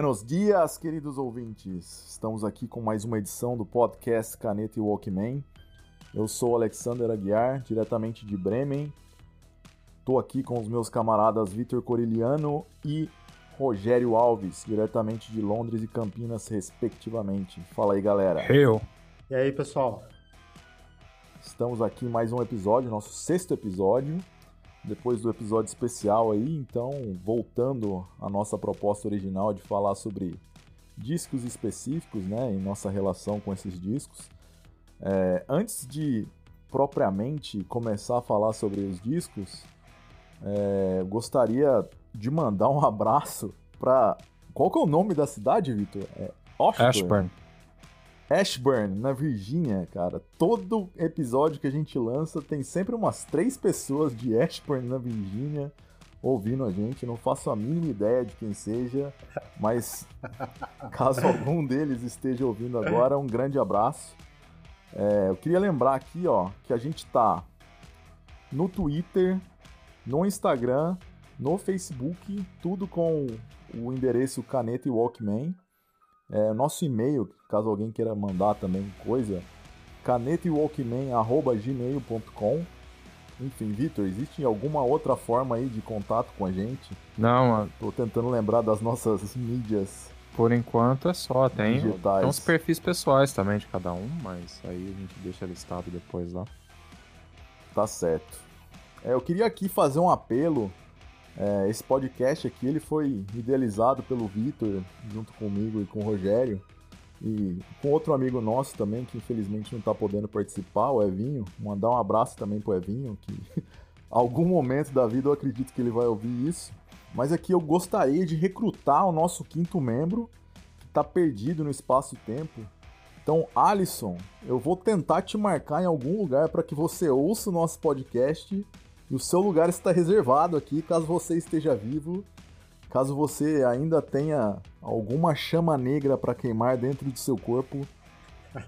Buenos dias, queridos ouvintes. Estamos aqui com mais uma edição do podcast Caneta e Walkman. Eu sou Alexander Aguiar, diretamente de Bremen. Estou aqui com os meus camaradas Vitor Coriliano e Rogério Alves, diretamente de Londres e Campinas, respectivamente. Fala aí, galera. Eu. E aí, pessoal? Estamos aqui em mais um episódio, nosso sexto episódio depois do episódio especial aí, então voltando à nossa proposta original de falar sobre discos específicos, né, em nossa relação com esses discos. É, antes de propriamente começar a falar sobre os discos, é, gostaria de mandar um abraço para qual que é o nome da cidade, Vitor? É Ashburn. Ashburn. Ashburn, na Virgínia, cara. Todo episódio que a gente lança tem sempre umas três pessoas de Ashburn, na Virgínia, ouvindo a gente. Não faço a mínima ideia de quem seja, mas caso algum deles esteja ouvindo agora, um grande abraço. É, eu queria lembrar aqui, ó, que a gente tá no Twitter, no Instagram, no Facebook, tudo com o endereço Caneta e Walkman. É, nosso e-mail, caso alguém queira mandar também coisa, canetewalkman.gmail.com Enfim, Vitor, existe alguma outra forma aí de contato com a gente? Não, mano. Tô tentando lembrar das nossas mídias. Por enquanto é só, tem, digitais. tem os perfis pessoais também de cada um, mas aí a gente deixa listado depois lá. Tá certo. É, eu queria aqui fazer um apelo é, esse podcast aqui ele foi idealizado pelo Vitor, junto comigo e com o Rogério, e com outro amigo nosso também, que infelizmente não está podendo participar, o Evinho. Mandar um abraço também pro Evinho, que algum momento da vida eu acredito que ele vai ouvir isso. Mas aqui eu gostaria de recrutar o nosso quinto membro, que está perdido no espaço-tempo. Então, Alisson, eu vou tentar te marcar em algum lugar para que você ouça o nosso podcast e o seu lugar está reservado aqui caso você esteja vivo. Caso você ainda tenha alguma chama negra para queimar dentro de seu corpo,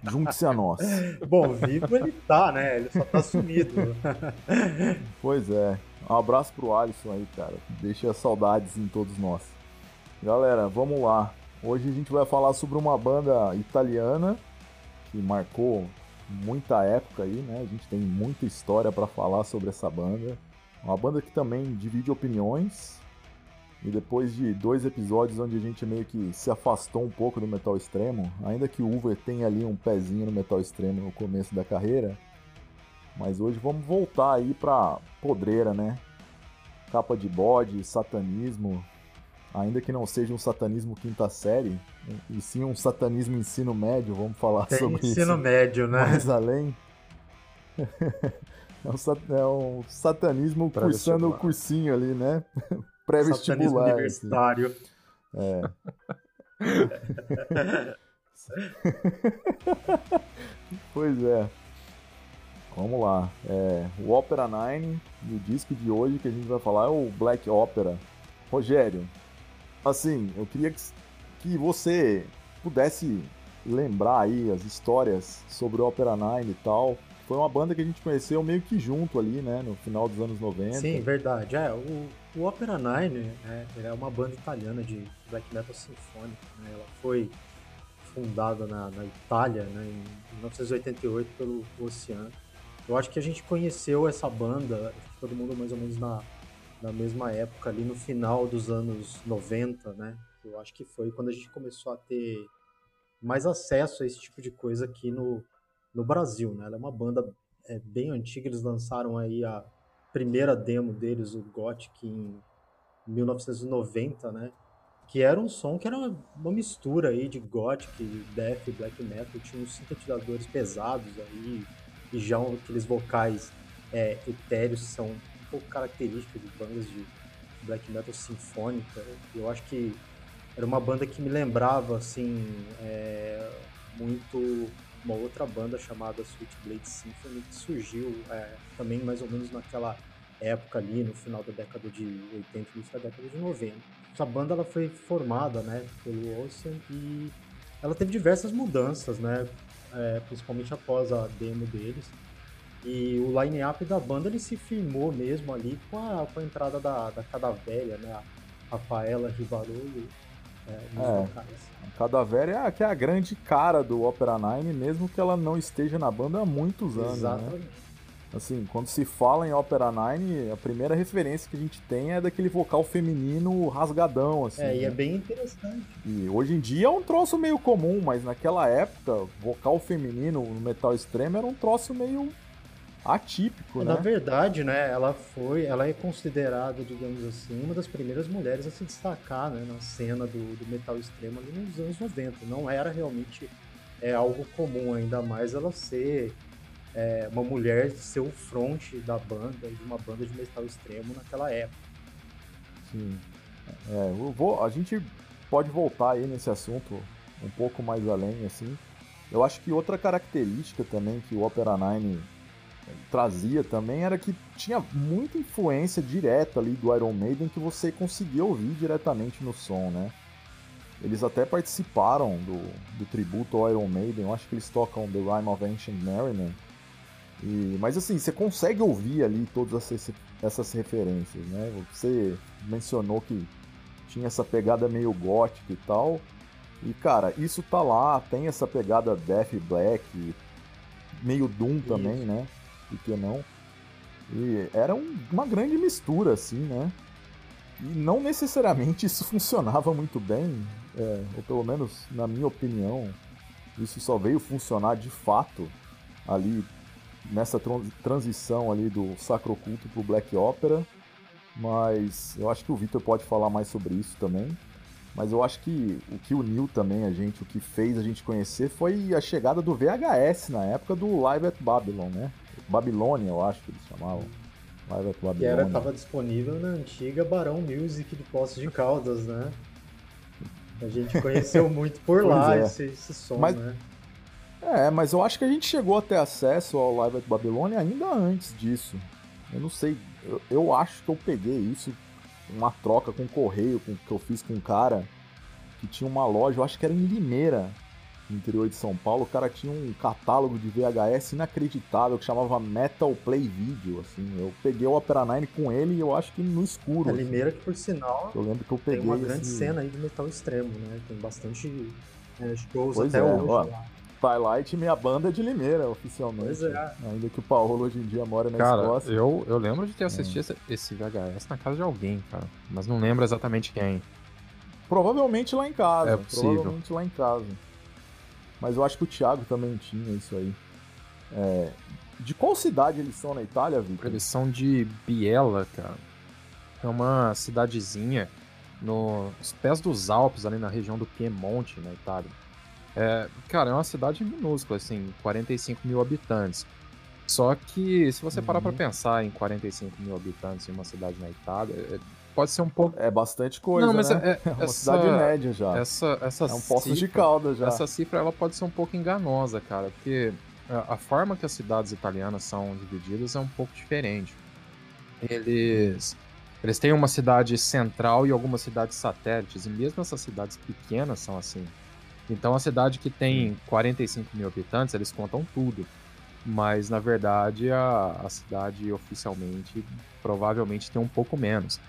junte-se a nós. Bom, vivo ele tá, né? Ele só tá sumido. pois é. Um abraço pro Alisson aí, cara. Deixa saudades em todos nós. Galera, vamos lá. Hoje a gente vai falar sobre uma banda italiana que marcou muita época aí, né? A gente tem muita história para falar sobre essa banda. Uma banda que também divide opiniões. E depois de dois episódios onde a gente meio que se afastou um pouco do metal extremo, ainda que o Uber tenha ali um pezinho no metal extremo no começo da carreira, mas hoje vamos voltar aí pra podreira, né? Capa de bode, satanismo, ainda que não seja um satanismo quinta série, e sim um satanismo ensino médio, vamos falar Tem sobre ensino isso. Ensino médio, né? Mais além. é, um sat... é um satanismo cursando o cursinho ali, né? Pré-vestibular. Assim. universitário. Assim. É. pois é. Vamos lá. É, o Opera 9 e o disco de hoje que a gente vai falar é o Black Opera. Rogério, assim, eu queria que, que você pudesse lembrar aí as histórias sobre o Opera 9 e tal. Foi uma banda que a gente conheceu meio que junto ali, né, no final dos anos 90. Sim, verdade. É, o, o Opera 9 né, é uma banda italiana de black metal sinfônico. Né? Ela foi fundada na, na Itália né, em 1988 pelo Oceano. Eu acho que a gente conheceu essa banda, todo mundo mais ou menos na, na mesma época, ali no final dos anos 90, né? Eu acho que foi quando a gente começou a ter mais acesso a esse tipo de coisa aqui no, no Brasil, né? Ela é uma banda é, bem antiga, eles lançaram aí a primeira demo deles, o Gothic, em 1990, né? Que era um som que era uma mistura aí de Gothic, Death Black Metal, tinha uns sintetizadores pesados aí, e já aqueles vocais é, etéreos são pouco característica de bandas de black metal sinfônica. Eu acho que era uma banda que me lembrava assim é, muito uma outra banda chamada Switchblade Symphony que surgiu é, também mais ou menos naquela época ali no final da década de 80 início da década de 90. Essa banda ela foi formada né pelo Ocean e ela teve diversas mudanças né é, principalmente após a demo deles e o line-up da banda ele se firmou mesmo ali com a, com a entrada da, da Cadavelha, né? A Rafaela Ribarolo, é, é. A Cadavera é a, que é a grande cara do Opera Nine, mesmo que ela não esteja na banda há muitos anos. Né? Exatamente. Né? Assim, quando se fala em Opera Nine, a primeira referência que a gente tem é daquele vocal feminino rasgadão, assim. É, né? e é bem interessante. E hoje em dia é um troço meio comum, mas naquela época, vocal feminino no metal extremo era um troço meio atípico, né? Na verdade, né, ela foi, ela é considerada, digamos assim, uma das primeiras mulheres a se destacar, né, na cena do, do metal extremo ali nos anos 90. Não era realmente é algo comum, ainda mais ela ser é, uma mulher ser o front da banda, de uma banda de metal extremo naquela época. Sim. É, vou, a gente pode voltar aí nesse assunto um pouco mais além, assim. Eu acho que outra característica também que o Opera Nine trazia também era que tinha muita influência direta ali do Iron Maiden que você conseguia ouvir diretamente no som, né? Eles até participaram do, do tributo ao Iron Maiden, eu acho que eles tocam The Rime of Ancient Mariner, e, mas assim, você consegue ouvir ali todas essas, essas referências, né? Você mencionou que tinha essa pegada meio gótica e tal. E cara, isso tá lá, tem essa pegada Death Black, meio Doom também, né? Por que não? E era um, uma grande mistura, assim, né? E não necessariamente isso funcionava muito bem, é, ou pelo menos na minha opinião, isso só veio funcionar de fato ali nessa transição ali do Sacro Culto pro Black Opera, mas eu acho que o Victor pode falar mais sobre isso também. Mas eu acho que o que uniu também a gente, o que fez a gente conhecer foi a chegada do VHS na época do Live at Babylon, né? Babilônia, eu acho que eles chamavam. Live at Babylon. Que era, tava disponível na antiga Barão Music de Poços de Caldas, né? A gente conheceu muito por lá é. esse, esse som, Mas, né? É, mas eu acho que a gente chegou a ter acesso ao Live at Babylon ainda antes disso. Eu não sei, eu, eu acho que eu peguei isso, uma troca com o correio com, que eu fiz com um cara que tinha uma loja, eu acho que era em Limeira, no interior de São Paulo. O cara tinha um catálogo de VHS inacreditável que chamava Metal Play Video, assim. Eu peguei o Opera Nine com ele e eu acho que no escuro. É assim. Limeira que, por sinal, eu lembro que eu peguei tem uma grande esse... cena aí de metal extremo, né? Tem bastante é, shows pois até é, hoje. Ó, Twilight, minha banda de Limeira, oficialmente. Pois é. Ainda que o Paulo hoje em dia mora na cara, Escócia. Eu, eu lembro de ter assistido é. esse VHS na casa de alguém, cara. Mas não lembro exatamente quem. Provavelmente lá em casa. É possível. Provavelmente lá em casa. Mas eu acho que o Thiago também tinha isso aí. É... De qual cidade eles são na Itália, Victor? Eles são de Biella, cara. É uma cidadezinha nos pés dos Alpes, ali na região do Piemonte, na Itália. É, cara, é uma cidade minúscula, assim, 45 mil habitantes. Só que, se você parar uhum. pra pensar em 45 mil habitantes em uma cidade na Itália, é, pode ser um pouco. É bastante coisa. Não, mas né? é, é, é uma essa, cidade média já. Essa, essa é um poço de calda já. Essa cifra ela pode ser um pouco enganosa, cara, porque a, a forma que as cidades italianas são divididas é um pouco diferente. Eles. Eles têm uma cidade central e algumas cidades satélites, e mesmo essas cidades pequenas são assim. Então a cidade que tem 45 mil habitantes, eles contam tudo. Mas na verdade a, a cidade oficialmente provavelmente tem um pouco menos.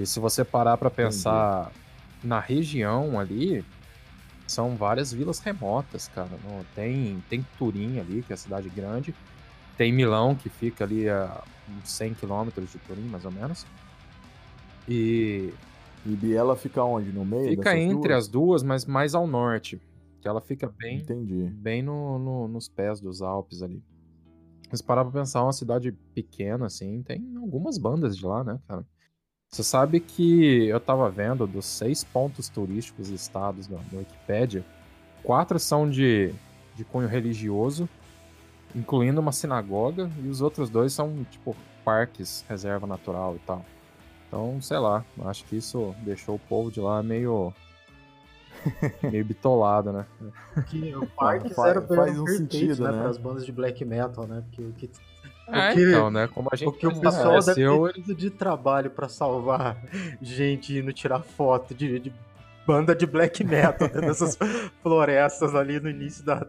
E se você parar para pensar Entendi. na região ali, são várias vilas remotas, cara. Não, tem, tem Turim ali, que é a cidade grande. Tem Milão, que fica ali a uns 100 quilômetros de Turim, mais ou menos. E e Biela fica onde? No meio? Fica entre duas? as duas, mas mais ao norte. Que ela fica bem, Entendi. bem no, no, nos pés dos Alpes ali. Se parar pra pensar, uma cidade pequena, assim, tem algumas bandas de lá, né, cara? Você sabe que eu tava vendo dos seis pontos turísticos listados na, na Wikipedia, quatro são de, de cunho religioso, incluindo uma sinagoga, e os outros dois são, tipo, parques, reserva natural e tal. Então, sei lá, acho que isso deixou o povo de lá meio. meio bitolado, né? Que o Parks faz, era faz um sentido, né? né? Para as bandas de black metal, né? Porque o que. É, então, né? Como a gente Porque o pessoal conheceu, deve ter de trabalho para salvar gente indo tirar foto de, de banda de black metal nessas florestas ali no início da,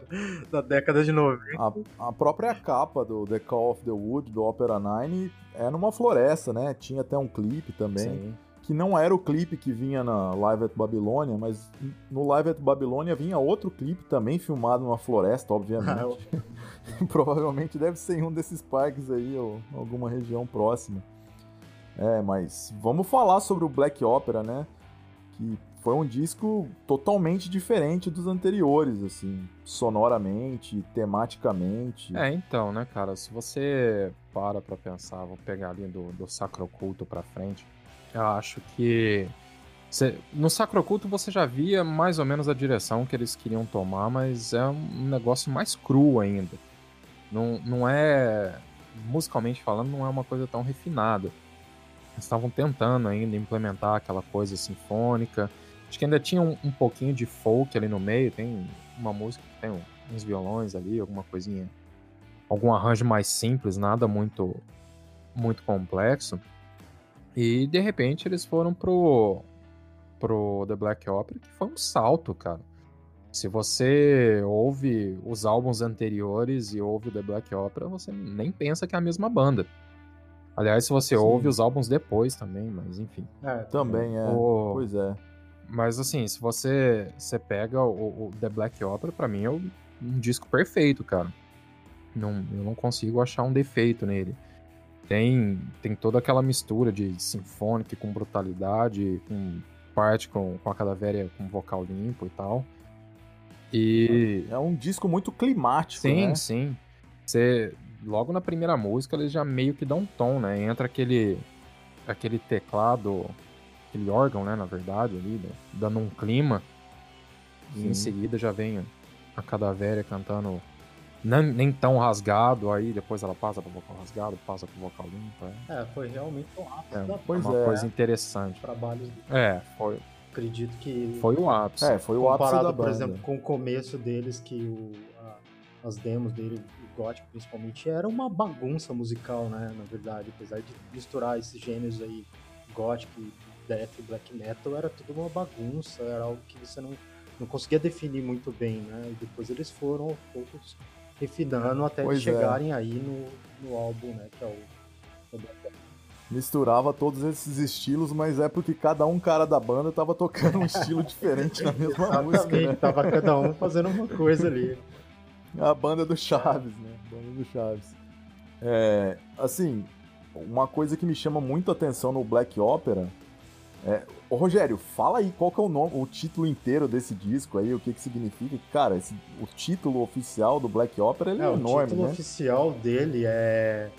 da década de 90. A, a, própria capa do The Call of the Wood, do Opera Nine, é numa floresta, né? Tinha até um clipe também. Sim. Que não era o clipe que vinha na Live at Babilônia, mas no Live at Babilônia vinha outro clipe também filmado numa floresta, obviamente. Provavelmente deve ser em um desses parques aí, ou alguma região próxima. É, mas vamos falar sobre o Black Opera, né? Que foi um disco totalmente diferente dos anteriores, assim, sonoramente, tematicamente. É, então, né, cara, se você para pra pensar, vou pegar ali do, do Sacro Culto pra frente, eu acho que no Sacroculto você já via mais ou menos a direção que eles queriam tomar, mas é um negócio mais cru ainda. Não, não é. Musicalmente falando, não é uma coisa tão refinada. Eles estavam tentando ainda implementar aquela coisa sinfônica. Acho que ainda tinha um, um pouquinho de folk ali no meio. Tem uma música que tem uns violões ali, alguma coisinha. Algum arranjo mais simples, nada muito, muito complexo. E de repente eles foram pro, pro The Black Opera, que foi um salto, cara. Se você ouve os álbuns anteriores e ouve o The Black Opera, você nem pensa que é a mesma banda. Aliás, se você Sim. ouve os álbuns depois também, mas enfim. É, também é. O... Pois é. Mas assim, se você, você pega o, o The Black Opera, para mim é um, um disco perfeito, cara. Não, eu não consigo achar um defeito nele. Tem, tem toda aquela mistura de sinfônica com brutalidade, com parte com, com a cadavéria com vocal limpo e tal. E. É um disco muito climático, sim, né? Sim, Você, logo na primeira música, eles já meio que dão um tom, né? Entra aquele, aquele teclado, aquele órgão, né? Na verdade, ali, né? dando um clima. E em seguida já vem a cadavéria cantando nem, nem tão rasgado, aí depois ela passa pro vocal rasgado, passa pro vocal limpo. É, é foi realmente um ápice é, da uma é. coisa interessante. Trabalhos É, foi. Acredito que. Foi o ápice. É, foi o ápice da banda. por exemplo, com o começo deles, que o, a, as demos dele, o Gothic principalmente, era uma bagunça musical, né? Na verdade, apesar de misturar esses gêneros aí, Gothic, Death e Black Metal, era tudo uma bagunça, era algo que você não, não conseguia definir muito bem, né? E depois eles foram aos poucos refinando até pois é. chegarem aí no, no álbum, né? Que é o, Misturava todos esses estilos, mas é porque cada um cara da banda tava tocando um estilo diferente na mesma música. Né? Tava cada um fazendo uma coisa ali. A banda do Chaves, né? A banda do Chaves. É, assim, uma coisa que me chama muito a atenção no Black Opera é, ô Rogério, fala aí qual que é o nome, o título inteiro desse disco aí, o que que significa. Cara, esse, o título oficial do Black Opera ele é, é enorme, O título né? oficial dele é,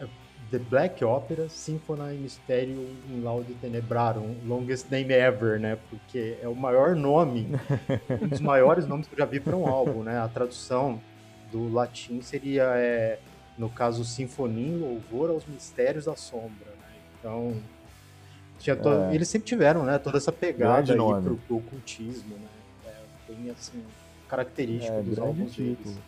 é The Black Opera Symphony Mysterium in Laude Tenebrarum, longest name ever, né? Porque é o maior nome, um dos maiores nomes que eu já vi para um álbum, né? A tradução do latim seria, é, no caso, Sinfonia em Louvor aos Mistérios da Sombra, né? Então tinha to... é. Eles sempre tiveram, né, toda essa pegada aí pro, pro ocultismo, né? É bem assim, característico é, dos álbuns deles.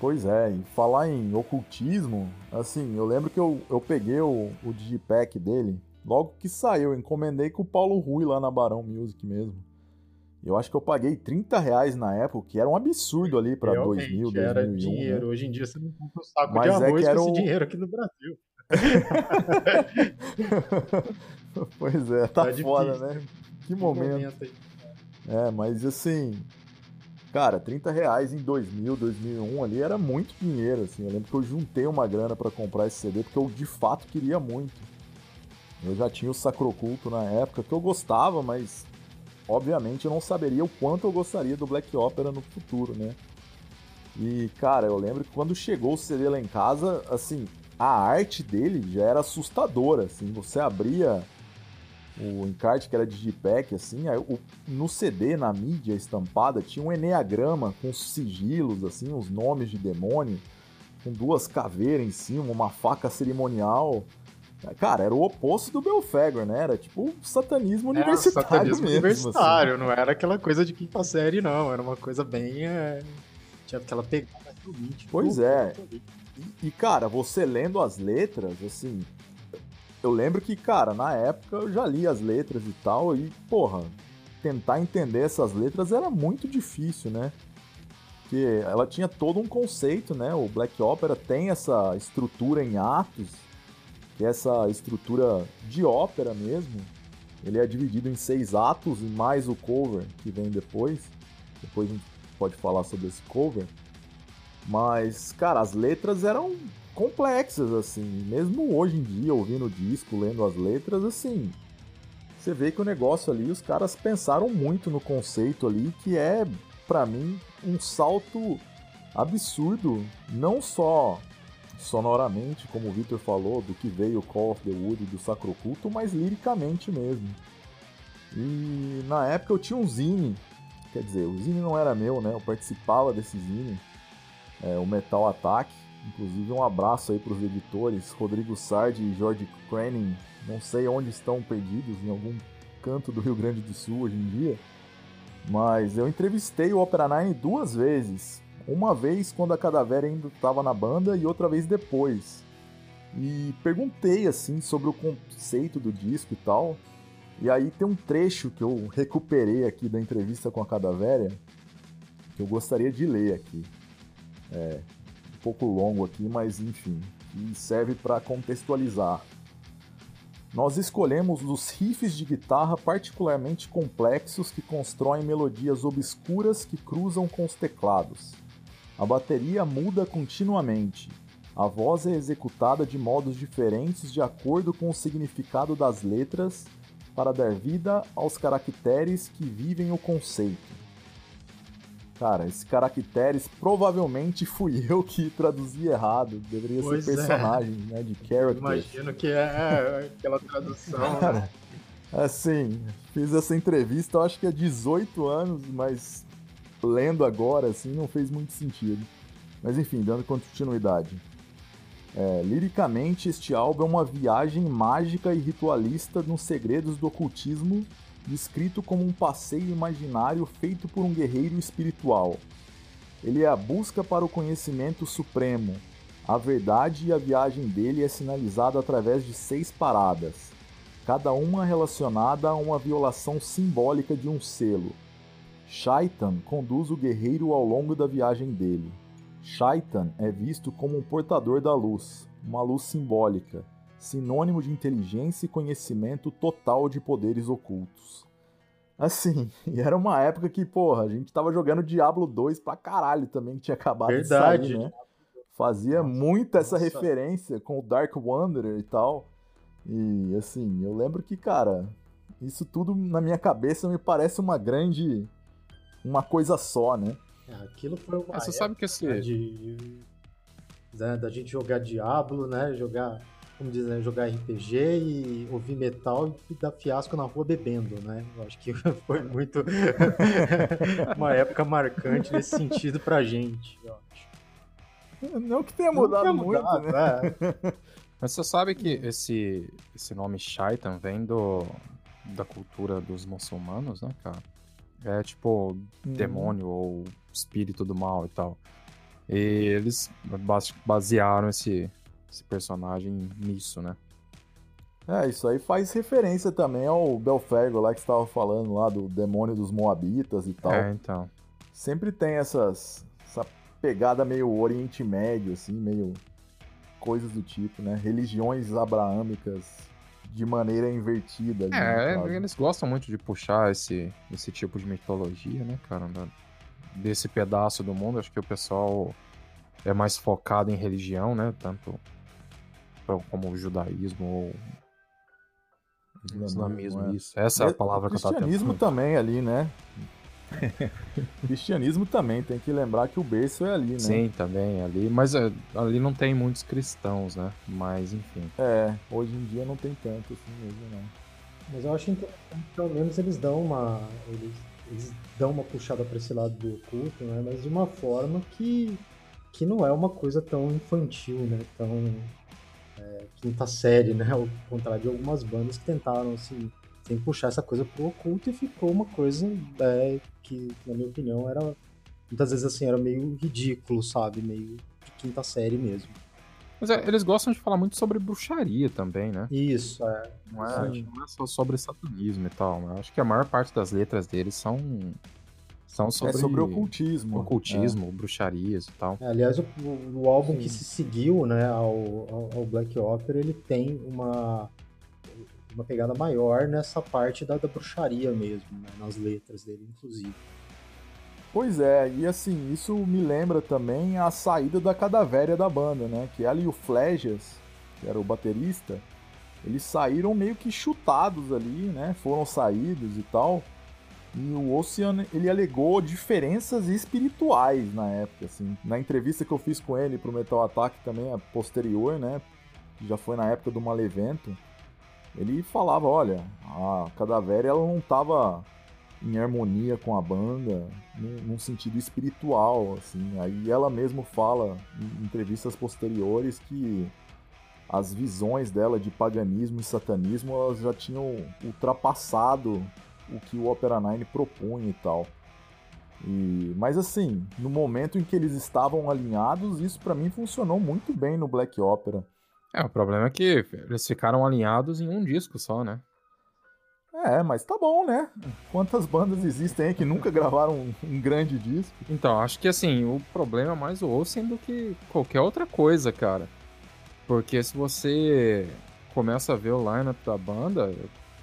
Pois é, e falar em ocultismo, assim, eu lembro que eu, eu peguei o, o digipack dele, logo que saiu, eu encomendei com o Paulo Rui lá na Barão Music mesmo. Eu acho que eu paguei 30 reais na época, que era um absurdo ali pra Realmente, 2000, 2001. era né? dinheiro. Né? Hoje em dia você não compra um saco Mas de é arroz é com esse dinheiro aqui no Brasil. pois é, tá, tá foda, né? Que momento. Que momento é, mas assim, cara, 30 reais em 2000, 2001 ali era muito dinheiro, assim. Eu lembro que eu juntei uma grana para comprar esse CD porque eu de fato queria muito. Eu já tinha o Sacroculto na época que eu gostava, mas obviamente eu não saberia o quanto eu gostaria do Black Opera no futuro, né? E, cara, eu lembro que quando chegou o CD lá em casa, assim, a arte dele já era assustadora, assim, você abria o encarte que era digipack, assim, aí, o, no CD, na mídia estampada, tinha um eneagrama com sigilos, assim, os nomes de demônio, com duas caveiras em cima, uma faca cerimonial. Cara, era o oposto do Belfegor, né? Era tipo satanismo é, universitário satanismo mesmo. Assim. universitário, assim. não era aquela coisa de quinta série, não. Era uma coisa bem... É... Tinha aquela pegada Pois é. E, cara, você lendo as letras, assim. Eu lembro que, cara, na época eu já li as letras e tal, e, porra, tentar entender essas letras era muito difícil, né? Porque ela tinha todo um conceito, né? O Black Opera tem essa estrutura em atos, que é essa estrutura de ópera mesmo. Ele é dividido em seis atos e mais o cover que vem depois. Depois a gente pode falar sobre esse cover. Mas, cara, as letras eram complexas, assim. Mesmo hoje em dia, ouvindo o disco, lendo as letras, assim. Você vê que o negócio ali, os caras pensaram muito no conceito ali, que é, para mim, um salto absurdo. Não só sonoramente, como o Victor falou, do que veio Call of the Wood do Sacro Culto, mas liricamente mesmo. E na época eu tinha um zine, quer dizer, o zine não era meu, né? Eu participava desse zine, é, o Metal Attack. Inclusive um abraço aí para os editores, Rodrigo Sardi e George Craning. Não sei onde estão perdidos, em algum canto do Rio Grande do Sul hoje em dia. Mas eu entrevistei o Opera Nine duas vezes. Uma vez quando a Cadavera ainda estava na banda e outra vez depois. E perguntei assim sobre o conceito do disco e tal. E aí tem um trecho que eu recuperei aqui da entrevista com a Cadavera que eu gostaria de ler aqui. É um pouco longo aqui, mas enfim, e serve para contextualizar. Nós escolhemos os riffs de guitarra particularmente complexos que constroem melodias obscuras que cruzam com os teclados. A bateria muda continuamente. A voz é executada de modos diferentes de acordo com o significado das letras para dar vida aos caracteres que vivem o conceito. Cara, esses caracteres provavelmente fui eu que traduzi errado. Deveria pois ser é. personagem, é. né? De character. Imagino que é aquela tradução. Cara, né? assim, fiz essa entrevista, eu acho que há 18 anos, mas lendo agora, assim, não fez muito sentido. Mas enfim, dando continuidade. É, liricamente, este álbum é uma viagem mágica e ritualista nos segredos do ocultismo, descrito como um passeio imaginário feito por um guerreiro espiritual. Ele é a busca para o conhecimento supremo. A verdade e a viagem dele é sinalizada através de seis paradas, cada uma relacionada a uma violação simbólica de um selo. Shaitan conduz o guerreiro ao longo da viagem dele. Shaitan é visto como um portador da luz, uma luz simbólica, sinônimo de inteligência e conhecimento total de poderes ocultos. Assim, e era uma época que, porra, a gente tava jogando Diablo 2 pra caralho também, que tinha acabado Verdade. de sair, né? Fazia nossa, muito essa nossa. referência com o Dark Wanderer e tal. E assim, eu lembro que, cara, isso tudo na minha cabeça me parece uma grande uma coisa só, né? É, aquilo foi uma. É, você sabe que esse. De, né, da gente jogar Diablo, né? Jogar, como diz, né, jogar RPG e ouvir metal e dar fiasco na rua bebendo, né? Eu acho que foi muito. uma época marcante nesse sentido pra gente, eu acho. Não que tenha mudado, Não muito, mudado, né? É. Mas você sabe que esse, esse nome Shaitan vem do, da cultura dos muçulmanos, né, cara? É tipo uhum. demônio ou espírito do mal e tal. E eles basearam esse, esse personagem nisso, né? É, isso aí faz referência também ao Belfergo lá que estava falando lá do demônio dos Moabitas e tal. É, então. Sempre tem essas essa pegada meio Oriente Médio assim, meio coisas do tipo, né? Religiões abraâmicas de maneira invertida. Ali, é, eles gostam muito de puxar esse, esse tipo de mitologia, né, cara? Desse pedaço do mundo. Acho que o pessoal é mais focado em religião, né? Tanto como o judaísmo ou islamismo, é. isso. Essa é a palavra que eu tava Cristianismo também ali, né? Cristianismo também, tem que lembrar que o berço é ali, né? Sim, também ali, mas é, ali não tem muitos cristãos, né? Mas enfim. É, hoje em dia não tem tanto assim mesmo, não. Mas eu acho interessante, pelo menos eles dão uma. Eles, eles dão uma puxada para esse lado do oculto, né? Mas de uma forma que, que não é uma coisa tão infantil, né? Tão é, quinta série, né? Ao contrário de algumas bandas que tentaram assim sem puxar essa coisa pro oculto e ficou uma coisa é, que, na minha opinião, era muitas vezes assim, era meio ridículo, sabe? Meio de quinta série mesmo. Mas é, eles gostam de falar muito sobre bruxaria também, né? Isso, é. Não é, não é só sobre satanismo e tal, mas acho que a maior parte das letras deles são São sobre, é sobre ocultismo. Ocultismo, é. bruxarias e tal. É, aliás, o, o álbum Sim. que se seguiu né, ao, ao, ao, Black Opera, ele tem uma, uma pegada maior nessa parte da, da bruxaria mesmo, né, nas letras dele, inclusive. Pois é, e assim, isso me lembra também a saída da cadavéria da banda, né? Que ela e o Flejas, que era o baterista, eles saíram meio que chutados ali, né? Foram saídos e tal. E o Ocean, ele alegou diferenças espirituais na época, assim. Na entrevista que eu fiz com ele pro Metal Attack também, a posterior, né? Já foi na época do Malevento. Ele falava, olha, a Cadavéria ela não tava em harmonia com a banda, num, num, sentido espiritual, assim. Aí ela mesmo fala em entrevistas posteriores que as visões dela de paganismo e satanismo elas já tinham ultrapassado o que o Opera 9 propunha e tal. E, mas assim, no momento em que eles estavam alinhados, isso para mim funcionou muito bem no Black Opera. É, o problema é que eles ficaram alinhados em um disco só, né? É, mas tá bom, né? Quantas bandas existem aí que nunca gravaram um, um grande disco? Então, acho que assim, o problema é mais o Olsen do que qualquer outra coisa, cara. Porque se você começa a ver o lineup da banda,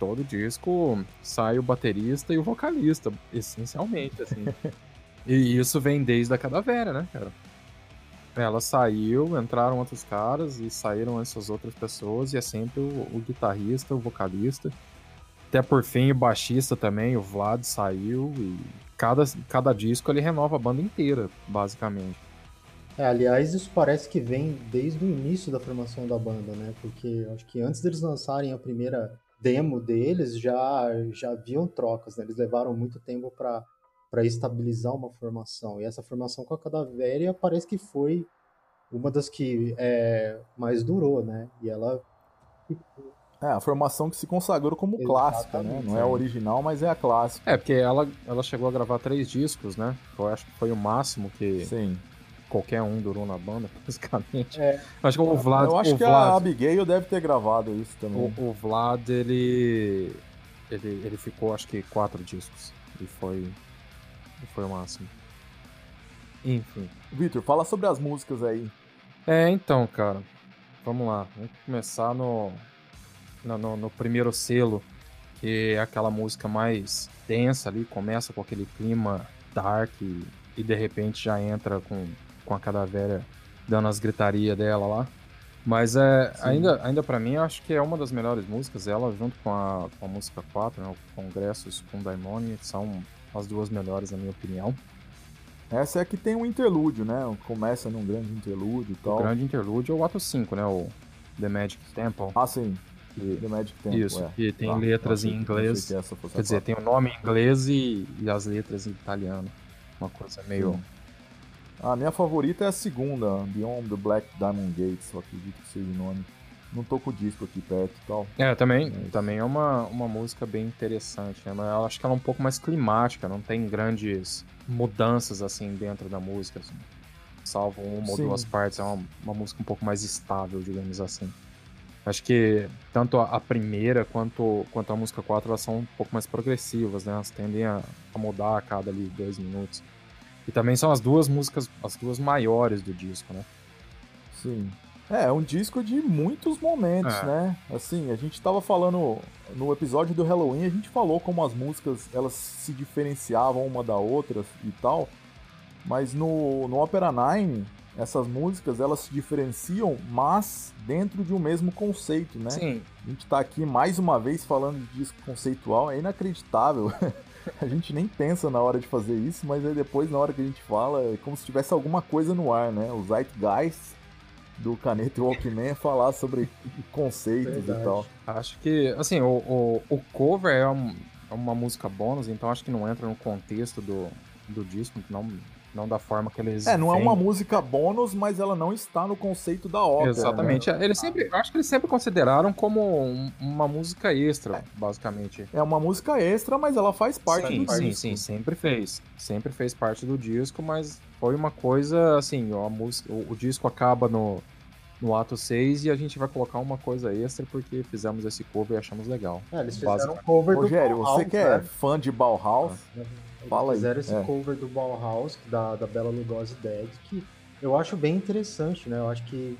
todo disco sai o baterista e o vocalista, essencialmente, assim. e isso vem desde a Cadavera, né, cara? Ela saiu, entraram outros caras e saíram essas outras pessoas, e é sempre o, o guitarrista, o vocalista. Até por fim, o baixista também, o Vlad saiu, e cada, cada disco ele renova a banda inteira, basicamente. É, aliás, isso parece que vem desde o início da formação da banda, né? Porque acho que antes deles lançarem a primeira demo deles já já haviam trocas, né? Eles levaram muito tempo para para estabilizar uma formação. E essa formação com a Cadavéria parece que foi uma das que é, mais durou, né? E ela é, a formação que se consagrou como Exatamente, clássica, né? Não é a original, mas é a clássica. É, porque ela, ela chegou a gravar três discos, né? Eu acho que foi o máximo que, Sim qualquer um durou na banda, basicamente. É. Acho que o Vlad. Eu acho que Vlad, a Abigail deve ter gravado isso também. O, o, Vlad, ele, ele. Ele ficou, acho que, quatro discos. E foi. E foi o máximo. Enfim. Victor, fala sobre as músicas aí. É, então, cara. Vamos lá. Vamos começar no, no, no, no primeiro selo, que é aquela música mais densa ali, começa com aquele clima dark e, e de repente já entra com com a cadáver dando as gritarias dela lá. Mas é, ainda, ainda para mim, acho que é uma das melhores músicas. Ela, junto com a, com a música 4, né, o Congressos com Daimoni, são as duas melhores, na minha opinião. Essa é a que tem um interlúdio, né? Começa num grande interlúdio e tal. O grande interlúdio é o ato 5, né? O The Magic Temple. Ah, sim. Que... The Magic Temple. Isso, é. que tem tá, letras em inglês. Que Quer dizer, tem o nome em inglês e, e as letras em italiano. Uma coisa meio. Sim a minha favorita é a segunda, Beyond the Black Diamond Gates, eu acredito que seja o nome. Não tô com o disco aqui perto e tal. É, também, mas... também é uma, uma música bem interessante, né? Mas eu acho que ela é um pouco mais climática, não tem grandes mudanças assim dentro da música. Assim. Salvo uma Sim. ou duas partes, é uma, uma música um pouco mais estável, digamos assim. Acho que tanto a primeira quanto, quanto a música 4 elas são um pouco mais progressivas, né? Elas tendem a, a mudar a cada ali dois minutos. E também são as duas músicas, as duas maiores do disco, né? Sim. É, é um disco de muitos momentos, é. né? Assim, a gente tava falando no episódio do Halloween, a gente falou como as músicas elas se diferenciavam uma da outra e tal. Mas no, no Opera 9, essas músicas elas se diferenciam, mas dentro de um mesmo conceito, né? Sim. A gente tá aqui mais uma vez falando de disco conceitual, é inacreditável. a gente nem pensa na hora de fazer isso, mas aí depois, na hora que a gente fala, é como se tivesse alguma coisa no ar, né? O Zeitgeist do Caneta e Walkman falar sobre conceitos Verdade. e tal. Acho que, assim, o, o, o cover é, um, é, uma música bônus, então acho que não entra no contexto do, do disco, não, não da forma que eles. É, não vêm. é uma música bônus, mas ela não está no conceito da obra. Exatamente. Né? Eles sempre, acho que eles sempre consideraram como um, uma música extra, é. basicamente. É uma música extra, mas ela faz parte sim, do sim, disco. Sim, sim, sempre fez. Sempre fez parte do disco, mas foi uma coisa assim, a música, o, o disco acaba no, no ato 6 e a gente vai colocar uma coisa extra porque fizemos esse cover e achamos legal. É, eles fizeram um cover Rogério, do Bauhaus, você que é né? fã de Bauhaus, ah. Fala fizeram aí. esse É. cover do Bauhaus, da, da Bela Lugosi Dead, que eu acho bem interessante, né? Eu acho que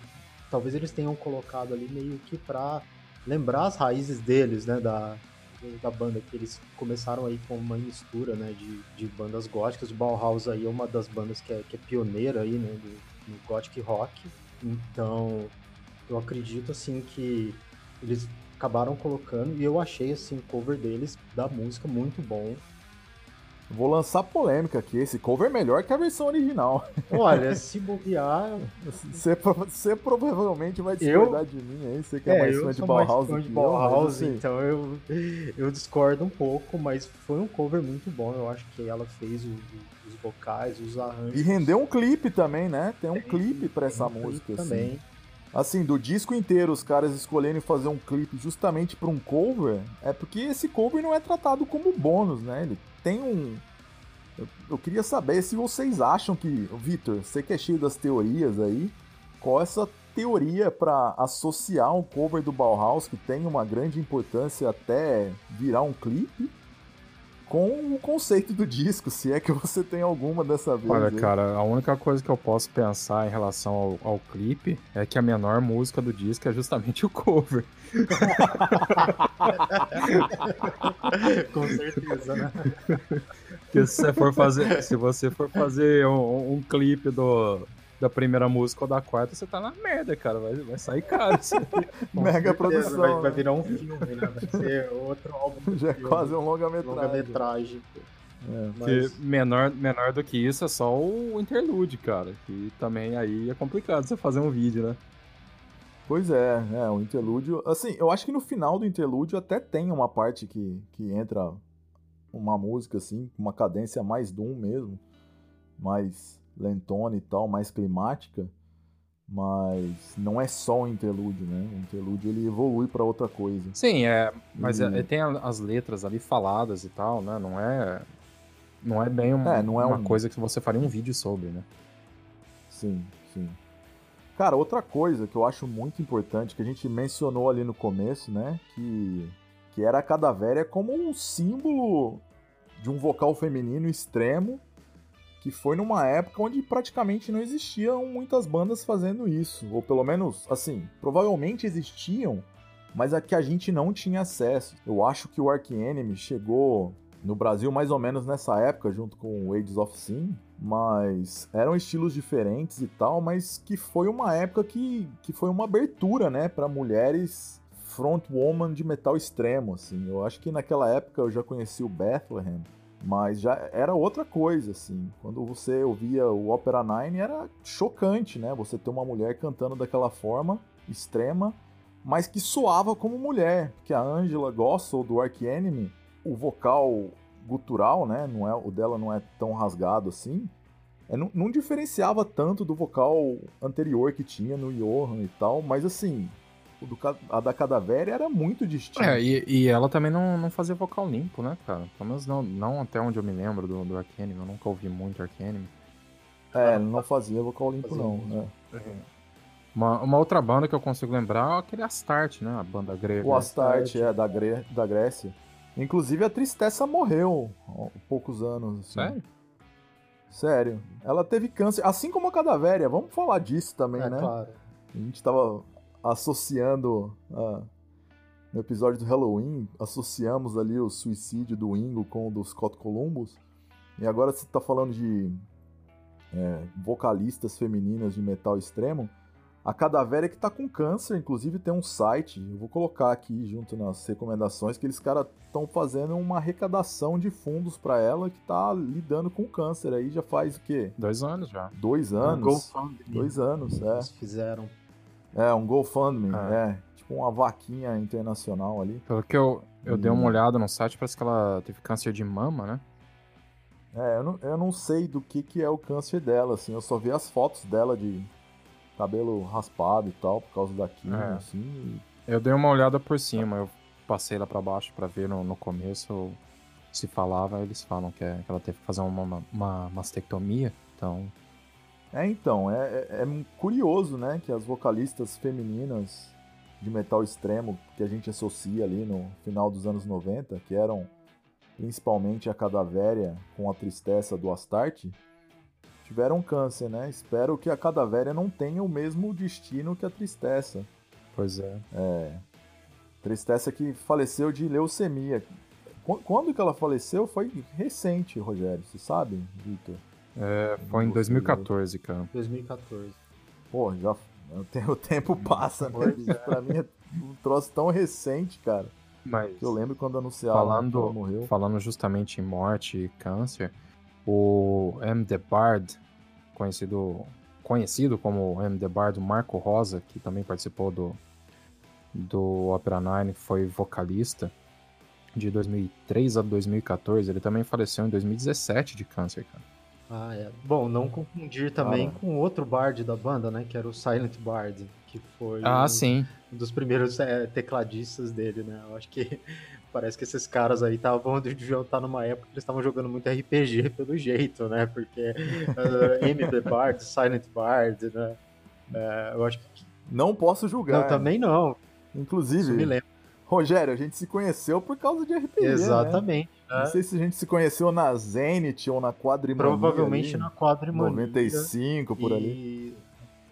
talvez eles tenham colocado ali meio que pra lembrar as raízes deles, né? Da, da banda, que eles começaram aí com uma mistura, né? De, de bandas góticas. O Bauhaus aí é uma das bandas que é, que é pioneira aí, né? Do, no gothic rock. Então, eu acredito, assim, que eles acabaram colocando e eu achei, assim, o cover deles da música muito bom. Vou lançar polêmica aqui. Esse cover é melhor que a versão original. Olha, se bobear, Você, prova- você provavelmente vai discordar de mim aí. Você que é, É, mais eu fã de sou mais Bauhaus fã do de eu, Bauhaus, assim, então eu, eu discordo um pouco, mas foi um cover muito bom. Eu acho que ela fez o- os vocais, os arranjos. E rendeu um clipe também, né? Tem um clipe pra essa um música, assim. também. Assim, do disco inteiro, os caras escolherem fazer um clipe justamente pra um cover, é porque esse cover não é tratado como bônus, né? Ele tem um. Eu, eu queria saber se vocês acham que. Vitor, você que é cheio das teorias aí, qual é essa teoria pra associar um cover do Bauhaus, que tem uma grande importância até virar um clipe, com o conceito do disco, se é que você tem alguma dessa vez. Olha, aí. cara, a única coisa que eu posso pensar em relação ao, ao clipe é que a menor música do disco é justamente o cover. Com certeza, né? Porque se você for fazer, se você for fazer um, um clipe do, da primeira música ou da quarta, você tá na merda, cara. Vai, vai sair caro. Mega certeza, produção, Vai, né? vai virar um filme, né? Vai ser outro álbum. Já é quase um longa-metragem. longa-metragem. É. Mas menor, menor do que isso é só o interlude, cara. Que também aí é complicado você fazer um vídeo, né? Pois é, é, o interlúdio. Assim, eu acho que no final do interlúdio até tem uma parte que, que entra uma música, assim, com uma cadência mais Doom mesmo, mais lentona e tal, mais climática. Mas não é só um interlúdio, né? O interlúdio ele evolui pra outra coisa. Sim, é. Mas E- é- tem a- as letras ali faladas e tal, né? Não é. Não é bem um- É, não é uma um- coisa que você faria um vídeo sobre, né? Sim, sim. Cara, outra coisa que eu acho muito importante, que a gente mencionou ali no começo, né? Que, que era a Cadavéria como um símbolo de um vocal feminino extremo, que foi numa época onde praticamente não existiam muitas bandas fazendo isso. Ou pelo menos, assim, provavelmente existiam, mas a que a gente não tinha acesso. Eu acho que o Ark Enemy chegou no Brasil mais ou menos nessa época, junto com o Ages of Sin, mas eram estilos diferentes e tal, mas que foi uma época que, que foi uma abertura, né, para mulheres frontwoman de metal extremo, assim. Eu acho que naquela época eu já conheci o Bethlehem, mas já era outra coisa, assim. Quando você ouvia o Opera Nine era chocante, né? Você ter uma mulher cantando daquela forma extrema, mas que soava como mulher, porque a Angela Gossel do Ark Enemy, o vocal gutural, né? Não é, o dela não é tão rasgado assim. É, não, não diferenciava tanto do vocal anterior que tinha no Johan e tal, mas assim, o do, ca- a da Cadavéria era muito distinta. É, e, e ela também não, não fazia vocal limpo, né, cara? Pelo menos não, não até onde eu me lembro do, do Arcanime. Eu nunca ouvi muito Arcanime. É, não fazia vocal limpo, Fazia não. né? Uma, uma outra banda que eu consigo lembrar é aquele Astarte, né? A banda grega. O Astarte, Astarte. é, da, Gre da Grécia. Inclusive a Tristessa morreu há poucos anos. assim. Sério? Sério. Ela teve câncer, assim como a Cadavéria. Vamos falar disso também, É né? claro. A gente tava associando ah, no episódio do Halloween, associamos ali o suicídio do Ingo com o do Scott Columbus. E agora você tá falando de é, vocalistas femininas de metal extremo. A Cadavéria que tá com câncer, inclusive tem um site, eu vou colocar aqui junto nas recomendações, que eles caras estão fazendo uma arrecadação de fundos para ela que tá lidando com câncer aí já faz o quê? Dois anos já. Dois Um anos? GoFundMe. Dois anos, é. Eles fizeram. É, um GoFundMe, Ah. é. Tipo uma vaquinha internacional ali. Pelo que eu, eu dei uma Hum. olhada no site, parece que ela teve câncer de mama, né? É, eu não, eu não sei do que, que é o câncer dela, assim. Eu só vi as fotos dela de cabelo raspado e tal, por causa da quimio, É. assim. e- Eu dei uma olhada por cima, eu passei lá pra baixo pra ver no, no começo se falava, eles falam que, é- que ela teve que fazer uma, uma mastectomia, então É, então, é, é- é curioso, né, que as vocalistas femininas de metal extremo que a gente associa ali no final dos anos 90, que eram principalmente a Cadavéria com a tristeza do Astarte, tiveram câncer, né? Espero que a Cadavéria não tenha o mesmo destino que a Tristeza. Pois é. É. Tristeza que faleceu de leucemia. Quando que ela faleceu? Foi recente, Rogério. Você sabe, Victor? É, foi em 2014, cara. 2014. Pô, já. O tempo passa, né? É. Pra mim é um troço tão recente, cara. Mas eu lembro quando anunciaram falando, que ela morreu. Falando justamente em morte e câncer, o M. The Bard, conhecido, conhecido como M. The Bard, Marco Rosa, que também participou do, do Opera Nine, foi vocalista de 2003 a 2014. Ele também faleceu em 2017 de câncer, cara. Ah, é. Bom, não confundir também ah. com outro Bard da banda, né? Que era o Silent Bard, que foi ah, um, sim. um dos primeiros é, tecladistas dele, né? Eu acho que parece que esses caras aí estavam deviam estar numa época que eles estavam jogando muito RPG pelo jeito, né? Porque uh, MB Bard, Silent Bard, né? Uh, eu acho que... Não posso julgar. Não, também não. Inclusive, Isso me lembra. Rogério, a gente se conheceu por causa de RPG, né? Exatamente. Né? Não sei se a gente se conheceu na Zenith ou na Quadrimania. Provavelmente ali, na Quadrimania. 95, por e... ali.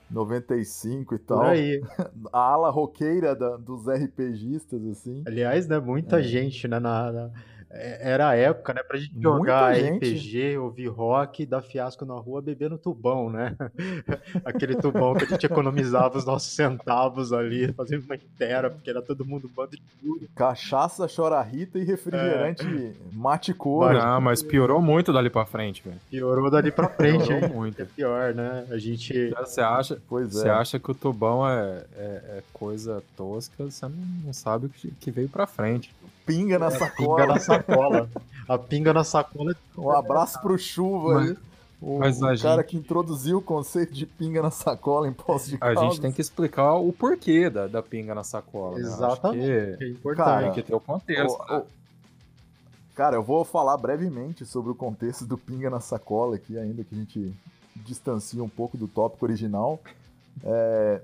95 e tal. Por aí. A ala roqueira da, dos RPGistas, assim. Aliás, né, muita é. gente, né, na, na, é, era a época, né, pra gente jogar gente... RPG, ouvir rock, dar fiasco na rua, beber no tubão, né? Aquele tubão que a gente economizava os nossos centavos ali, fazendo uma inteira, porque era todo mundo bando de tudo. Cachaça, chora-rita e refrigerante é. mate cor. Não, mas piorou muito dali pra frente, velho. Piorou dali pra frente, piorou hein? muito. É pior, né? A gente... Você acha, pois é. Você acha que o tubão é, é, é coisa tosca, você não sabe o que veio pra frente pinga na é, sacola. Pinga na sacola. A pinga na sacola. Um abraço pro Chuva mas, aí. O, mas o cara gente... que introduziu o conceito de pinga na sacola em posto de A gente tem que explicar o porquê da, da pinga na sacola. Né? Exatamente. Né? Que é importante. Cara, tem que ter o contexto. O, né? Cara, eu vou falar brevemente sobre o contexto do pinga na sacola aqui, ainda que a gente distancia um pouco do tópico original. É,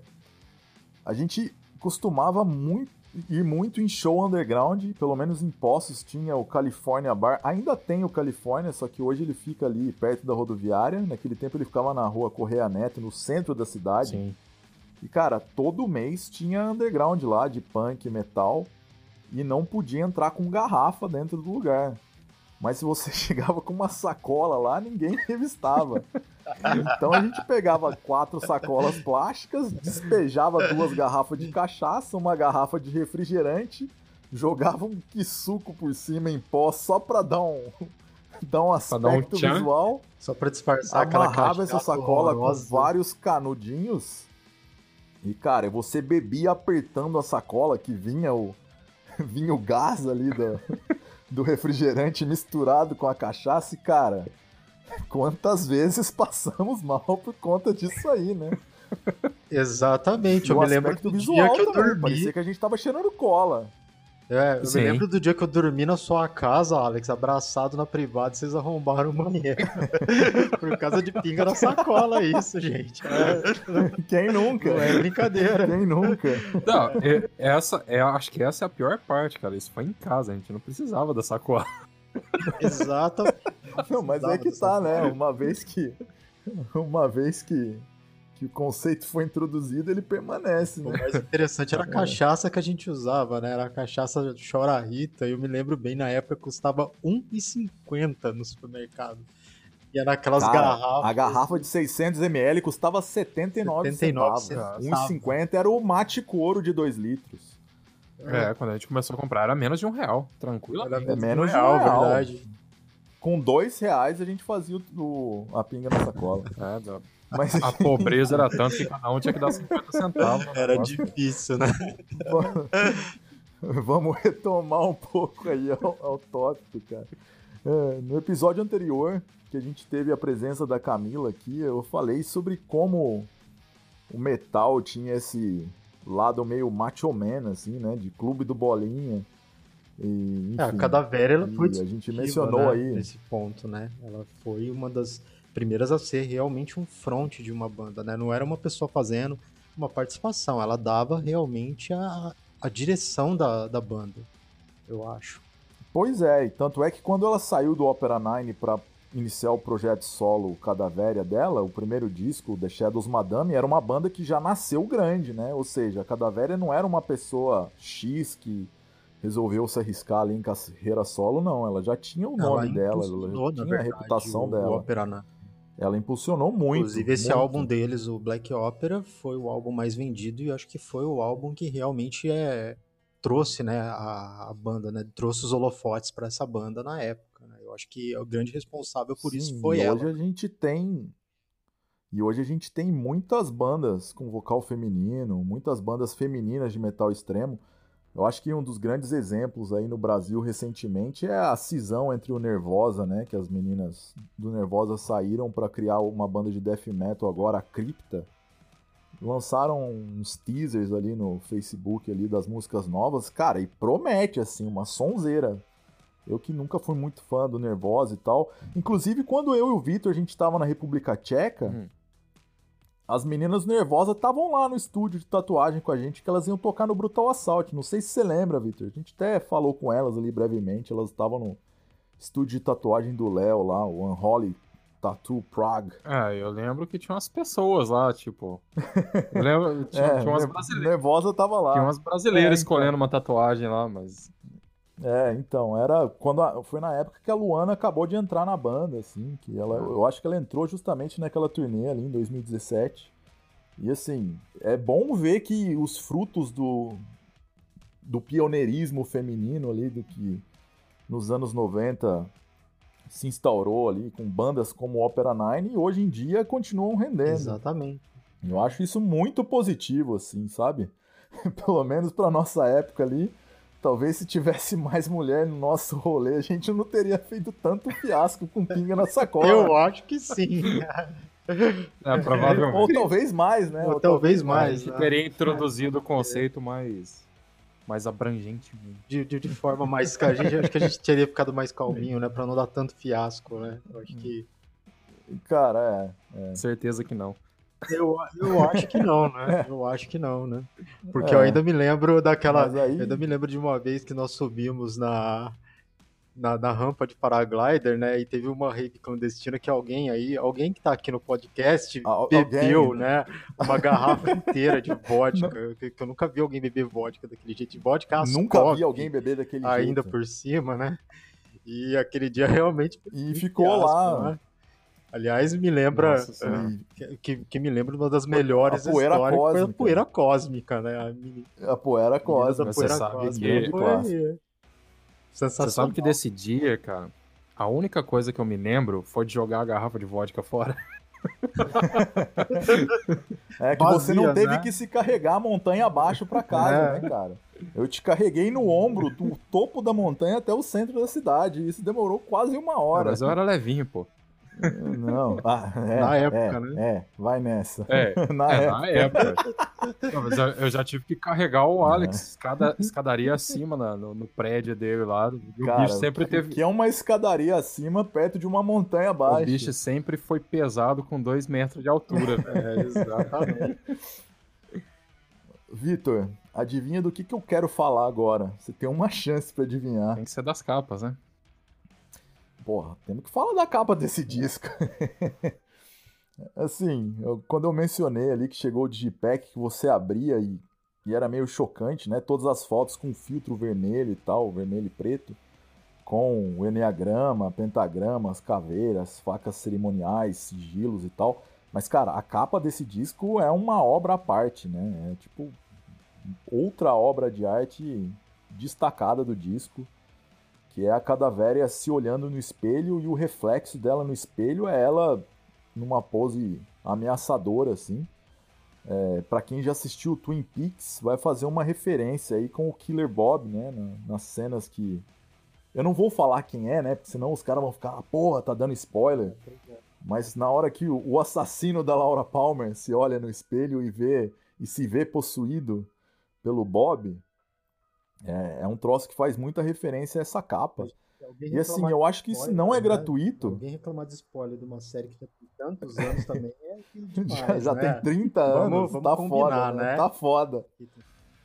a gente costumava muito ir muito em show underground, pelo menos em Poços tinha o California Bar, ainda tem o California, só que hoje ele fica ali perto da rodoviária, naquele tempo ele ficava na rua Correia Neto, no centro da cidade. Sim. E cara, todo mês tinha underground lá de punk, metal, e não podia entrar com garrafa dentro do lugar. Mas se você chegava com uma sacola lá, ninguém revistava. Então a gente pegava quatro sacolas plásticas, despejava duas garrafas de cachaça, uma garrafa de refrigerante, jogava um quisuco por cima em pó só pra dar um, dar um aspecto dar um visual. Só pra disfarçar aquela Amarrava essa sacola horrorosa. com vários canudinhos. E, cara, você bebia apertando a sacola que vinha o, vinha o gás ali da, do refrigerante misturado com a cachaça e, cara, quantas vezes passamos mal por conta disso aí, né? Exatamente, eu me lembro do dia que eu também, dormi. Parecia que a gente tava cheirando cola. É, eu Sim. me lembro do dia que eu dormi na sua casa, Alex, abraçado na privada, e vocês arrombaram o banheiro. Por causa de pinga na sacola, isso, gente. É... Quem nunca? Não é brincadeira. Quem nunca? Não, é, essa, é, acho que essa é a pior parte, cara. Isso foi em casa, a gente não precisava da sacola. Exato. Não, mas é que tá, né? Uma vez que. Uma vez que que o conceito foi introduzido, ele permanece, né? O mais interessante era a cachaça que a gente usava, né? Era a cachaça Chora Rita, eu me lembro bem, na época custava R$1,50 no supermercado. E era aquelas Cara, garrafas. A garrafa de 600ml custava 79, 79 centavos. 1,50 era o mate couro de 2 litros. É, quando a gente começou a comprar era menos de um real, tranquilo. Era é menos de um real, real, verdade. Com dois reais a gente fazia o, a pinga na sacola. É, mas... A pobreza era tanto que cada um tinha que dar 50 centavos. Era difícil, né? Vamos retomar um pouco aí ao, ao tópico, cara. É, no episódio anterior, que a gente teve a presença da Camila aqui, eu falei sobre como o metal tinha esse lado meio macho man, assim, né? De clube do bolinha. E, enfim, é, a Cadaver, ela foi a gente mencionou né, aí nesse ponto, né? Ela foi uma das primeiras a ser realmente um front de uma banda, né? Não era uma pessoa fazendo uma participação, ela dava realmente a, a direção da, da banda, eu acho. Pois é, e tanto é que quando ela saiu do Opera Nine para iniciar o projeto solo Cadavéria dela, o primeiro disco, The Shadows Madame, era uma banda que já nasceu grande, né? Ou seja, a Cadavéria não era uma pessoa X que resolveu se arriscar ali em carreira solo, não. Ela já tinha o nome dela, ela já tinha verdade, a reputação dela. Opera, né? Ela impulsionou muito. Inclusive, esse muito. álbum deles, o Black Opera, foi o álbum mais vendido e acho que foi o álbum que realmente é trouxe, né, a, a banda, né, trouxe os holofotes para essa banda na época. Né? Eu acho que o grande responsável por Sim, isso foi e ela. Hoje a gente tem e hoje a gente tem muitas bandas com vocal feminino, muitas bandas femininas de metal extremo. Eu acho que um dos grandes exemplos aí no Brasil recentemente é a cisão entre o Nervosa, né? Que as meninas do Nervosa saíram para criar uma banda de death metal agora, a Cripta. Lançaram uns teasers ali no Facebook ali das músicas novas, cara, e promete assim uma sonzeira. Eu que nunca fui muito fã do Nervosa e tal. Inclusive, quando eu e o Vitor a gente estava na República Tcheca, hum as meninas nervosas estavam lá no estúdio de tatuagem com a gente, que elas iam tocar no Brutal Assault. Não sei se você lembra, Victor. A gente até falou com elas ali brevemente. Elas estavam no estúdio de tatuagem do Léo lá, o Unholy Tattoo Prague. Ah, eu lembro que tinha umas pessoas lá, tipo. Eu lembro, tinha, é, tinha umas brasileiras. Nervosa tava lá. Tinha umas brasileiras é, então. escolhendo uma tatuagem lá, mas. É, então, era quando a, foi na época que a Luana acabou de entrar na banda, assim, que ela, eu acho que ela entrou justamente naquela turnê ali em 2017. E assim, é bom ver que os frutos do do pioneirismo feminino ali do que nos anos 90 se instaurou ali com bandas como Opera Nine e hoje em dia continuam rendendo. Exatamente. Eu acho isso muito positivo assim, sabe? Pelo menos para nossa época ali Talvez se tivesse mais mulher no nosso rolê, a gente não teria feito tanto fiasco com pinga na sacola. Eu acho que sim. É, provavelmente. Ou talvez mais, né? Ou, Ou talvez mais. mais né? teria introduzido o conceito mais, mais abrangente. De, de, de, forma mais. A gente, acho que a gente teria ficado mais calminho, né? Pra não dar tanto fiasco, né? Eu acho que. Cara, é. é. Certeza que não. Eu, eu acho que não, né? Eu acho que não, né? Porque é. eu ainda me lembro daquela. Aí... Eu ainda me lembro de uma vez que nós subimos na, na, na, rampa de paraglider, né? E teve uma rede clandestina que alguém aí, alguém que tá aqui no podcast, Al bebeu, alguém... né? Uma garrafa inteira de vodka. Que, que, eu nunca vi alguém beber vodka daquele jeito. Vodka Nunca vi alguém beber daquele ainda jeito. Ainda por cima, né? E aquele dia realmente. E ficou lá. Né? Aliás, me lembra. Nossa, uh, que, que, me lembra uma das melhores a poeira histórias cósmica. foi a poeira cósmica, né? A, mini... a poeira cósmica. A poeira Você sabe que foi... Você sabe que desse dia, cara, a única coisa que eu me lembro foi de jogar a garrafa de vodka fora. é que você não teve né? que se carregar a montanha abaixo para casa, é. né, cara? Eu te carreguei no ombro do topo da montanha até o centro da cidade. E isso demorou quase uma hora. Mas eu era levinho, pô. Não, ah, é, na época, é, né? É, vai nessa. É, na, é, época. na época. Não, eu já tive que carregar o Alex, é. escada, escadaria acima na, no, no, prédio dele lá. O Cara, bicho sempre teve. Que é uma escadaria acima, perto de uma montanha abaixo. O bicho sempre foi pesado com dois metros de altura. é, exatamente. Vitor, adivinha do que, que eu quero falar agora? Você tem uma chance para adivinhar. Tem que ser das capas, né? Porra, temos que falar da capa desse disco. assim, eu, quando eu mencionei ali que chegou o Digipack, que você abria e, e era meio chocante, né? Todas as fotos com filtro vermelho e tal, vermelho e preto, com o enneagrama, pentagramas, caveiras, facas cerimoniais, sigilos e tal. Mas, cara, a capa desse disco é uma obra à parte, né? É tipo outra obra de arte destacada do disco que é a cadavéria se olhando no espelho e o reflexo dela no espelho é ela numa pose ameaçadora, assim. É, para quem já assistiu Twin Peaks, vai fazer uma referência aí com o Killer Bob, né? nas cenas que. Eu não vou falar quem é, né? Porque senão os caras vão ficar, ah, porra, tá dando spoiler. Mas na hora que o assassino da Laura Palmer se olha no espelho e vê e se vê possuído pelo Bob, é, é um troço que faz muita referência a essa capa. E assim, eu acho que isso não é né? gratuito. Alguém reclamar de spoiler de uma série que já tem tantos anos também é demais, Já, já né? tem 30 anos, vamos, tá combinar, foda, né? né? Tá foda.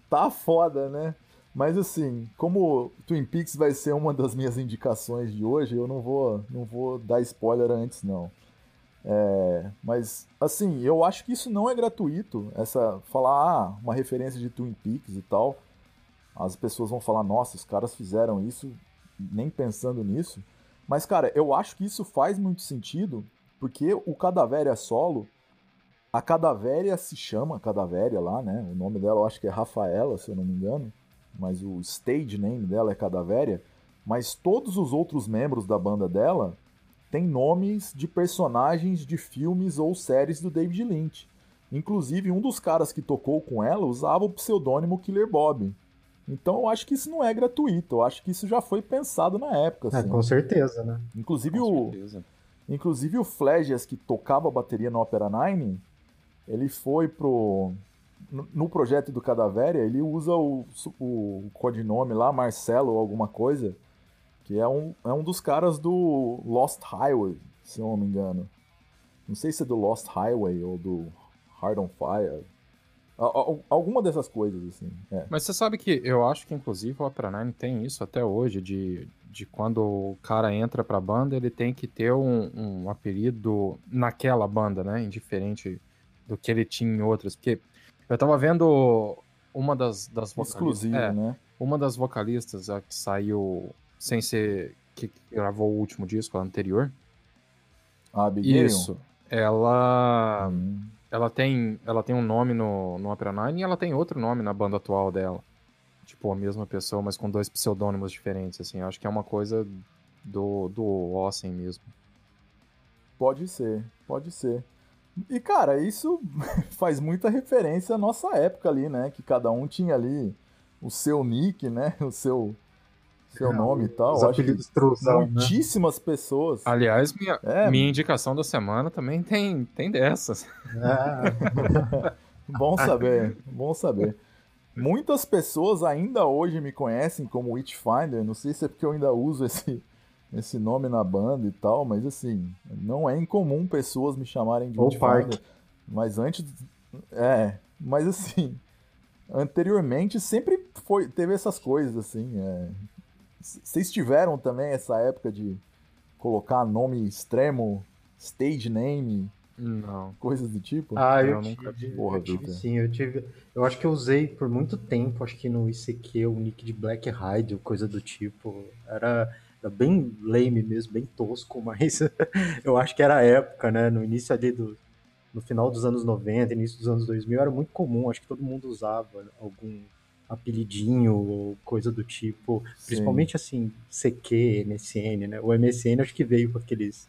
Tá foda, né? Mas assim, como Twin Peaks vai ser uma das minhas indicações de hoje, eu não vou, não vou dar spoiler antes, não. É, mas assim, eu acho que isso não é gratuito. Essa falar ah, uma referência de Twin Peaks e tal, as pessoas vão falar, nossa, os caras fizeram isso nem pensando nisso. Mas cara, eu acho que isso faz muito sentido, porque o Cadavéria solo, a Cadavéria se chama Cadavéria lá, né? O nome dela eu acho que é Rafaela, se eu não me engano mas o stage name dela é Cadavéria, mas todos os outros membros da banda dela têm nomes de personagens de filmes ou séries do David Lynch. Inclusive, um dos caras que tocou com ela usava o pseudônimo Killer Bob. Então eu acho que isso não é gratuito, eu acho que isso já foi pensado na época. É, assim. É, com certeza, né? Inclusive com o. Certeza. Inclusive o Flegias, que tocava a bateria no Opera Nine, ele foi pro, no projeto do Cadavéria, ele usa o, o codinome lá, Marcelo ou alguma coisa, que é um, é um dos caras do Lost Highway, se eu não me engano. Não sei se é do Lost Highway ou do Hard on Fire. Alguma dessas coisas, assim. É. Mas você sabe que eu acho que, inclusive, o Opera Nine tem isso até hoje, de, de quando o cara entra pra banda, ele tem que ter um, um apelido naquela banda, né? Indiferente do que ele tinha em outras. Porque eu tava vendo uma das, das vocalistas. é, né? Uma das vocalistas a que saiu sem ser. que gravou o último disco, a anterior. A Abigail? Isso. Ela. Hum. Ela tem, ela tem um nome no, no Opera Nine e ela tem outro nome na banda atual dela. Tipo, a mesma pessoa, mas com dois pseudônimos diferentes, assim. Eu acho que é uma coisa do, do Ossen mesmo. Pode ser, pode ser. E, cara, isso faz muita referência à nossa época ali, né? Que cada um tinha ali o seu nick, né? O seu, seu é, nome e tal. Os apelidos truzão, né? Muitíssimas né? pessoas. Aliás, minha, é. minha indicação da semana também tem, tem dessas. É. bom saber, bom saber. Muitas pessoas ainda hoje me conhecem como Witchfinder. Não sei se é porque eu ainda uso esse, esse nome na banda e tal, mas assim, não é incomum pessoas me chamarem de Witchfinder. Mas antes. É, mas assim, anteriormente sempre foi, teve essas coisas, assim. É, vocês tiveram também essa época de colocar nome extremo, stage name, não. Coisas do tipo? Ah, eu, eu nunca tive. Porra, eu tive sim, eu tive. Eu acho que eu usei por muito tempo, acho que no ICQ, o nick de Black Hide, coisa do tipo. Era bem lame mesmo, bem tosco, mas eu acho que era a época, né? No início ali do. No final dos anos 90, início dos anos 2000, era muito comum, acho que todo mundo usava algum apelidinho ou coisa do tipo, Sim. principalmente assim, CQ, MSN, né? O MSN acho que veio com aqueles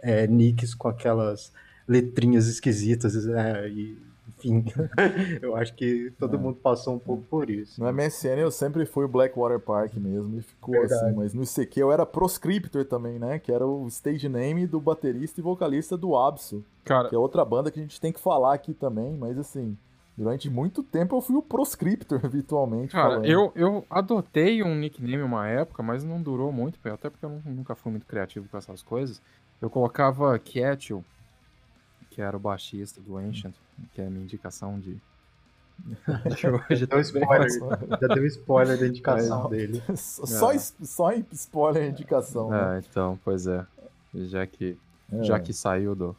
é, nicks com aquelas letrinhas esquisitas é, e enfim, eu acho que todo é. mundo passou um pouco por isso. No MSN eu sempre fui o Blackwater Park mesmo e ficou assim, Verdade. assim, mas no ICQ eu era Proscriptor também, né? Que era o stage name do baterista e vocalista do Abso. Cara... Que é outra banda que a gente tem que falar aqui também, mas assim, durante muito tempo eu fui o Proscriptor virtualmente. Cara, eu, eu adotei um nickname uma época, mas não durou muito, até porque eu nunca fui muito criativo com essas coisas. Eu colocava Ketil, que era o baixista do Ancient que é a minha indicação de. de hoje. Deu spoiler, já deu spoiler da indicação é, dele. Só, é. só spoiler a indicação. Né? É, então, pois é. Já que, é. já que saiu do.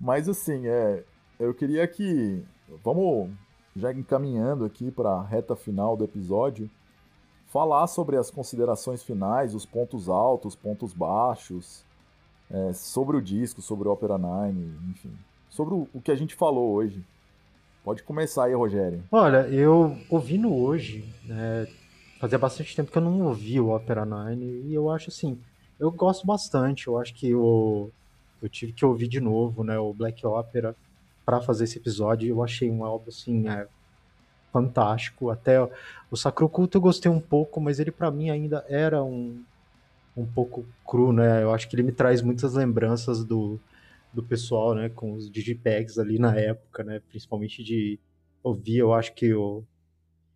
Mas assim, é, eu queria que. Vamos já encaminhando aqui para a reta final do episódio, falar sobre as considerações finais, os pontos altos, pontos baixos, é, sobre o disco, sobre o Opera Nine, enfim sobre o, que a gente falou hoje. Pode começar aí, Rogério. Olha, eu ouvindo hoje, né, fazia bastante tempo que eu não ouvi o Opera Nine e eu acho assim, eu gosto bastante. Eu acho que eu tive que ouvir de novo, né, o Black Opera para fazer esse episódio. Eu achei um álbum assim é, fantástico. Até o Sacro Culto eu gostei um pouco, mas ele para mim ainda era um um pouco cru, né? Eu acho que ele me traz muitas lembranças do do pessoal, né, com os digipegs ali na época, né, principalmente de ouvir, eu acho que o,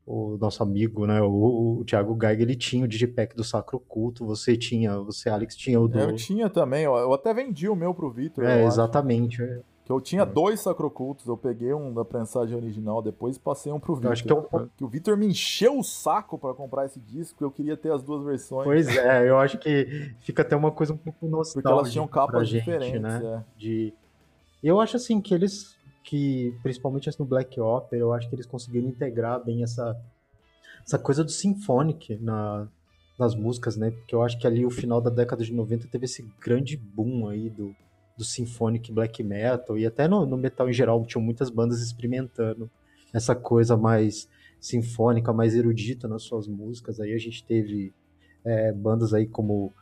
o nosso amigo, né, o, o Thiago Geiger, ele tinha o digipack do Sacro Culto, você tinha, você, Alex, tinha o do... Eu tinha também, eu até vendi o meu pro Vitor. É, exatamente. É. Que eu tinha dois sacrocultos, eu peguei um da prensagem original depois e passei um pro Victor. Eu acho que é Que o Victor me encheu o saco pra comprar esse disco, eu queria ter as duas versões. Pois é, eu acho que fica até uma coisa um pouco nostálgica. Porque elas tinham capas gente, diferentes, né? é. De... Eu acho assim que eles, que principalmente no Black Opera, eu acho que eles conseguiram integrar bem essa, essa coisa do symphonic na, nas músicas, né? Porque eu acho que ali o final da década de 90 teve esse grande boom aí do, do symphonic black metal e até no, no metal em geral tinham muitas bandas experimentando essa coisa mais sinfônica, mais erudita nas suas músicas. Aí a gente teve é, bandas aí como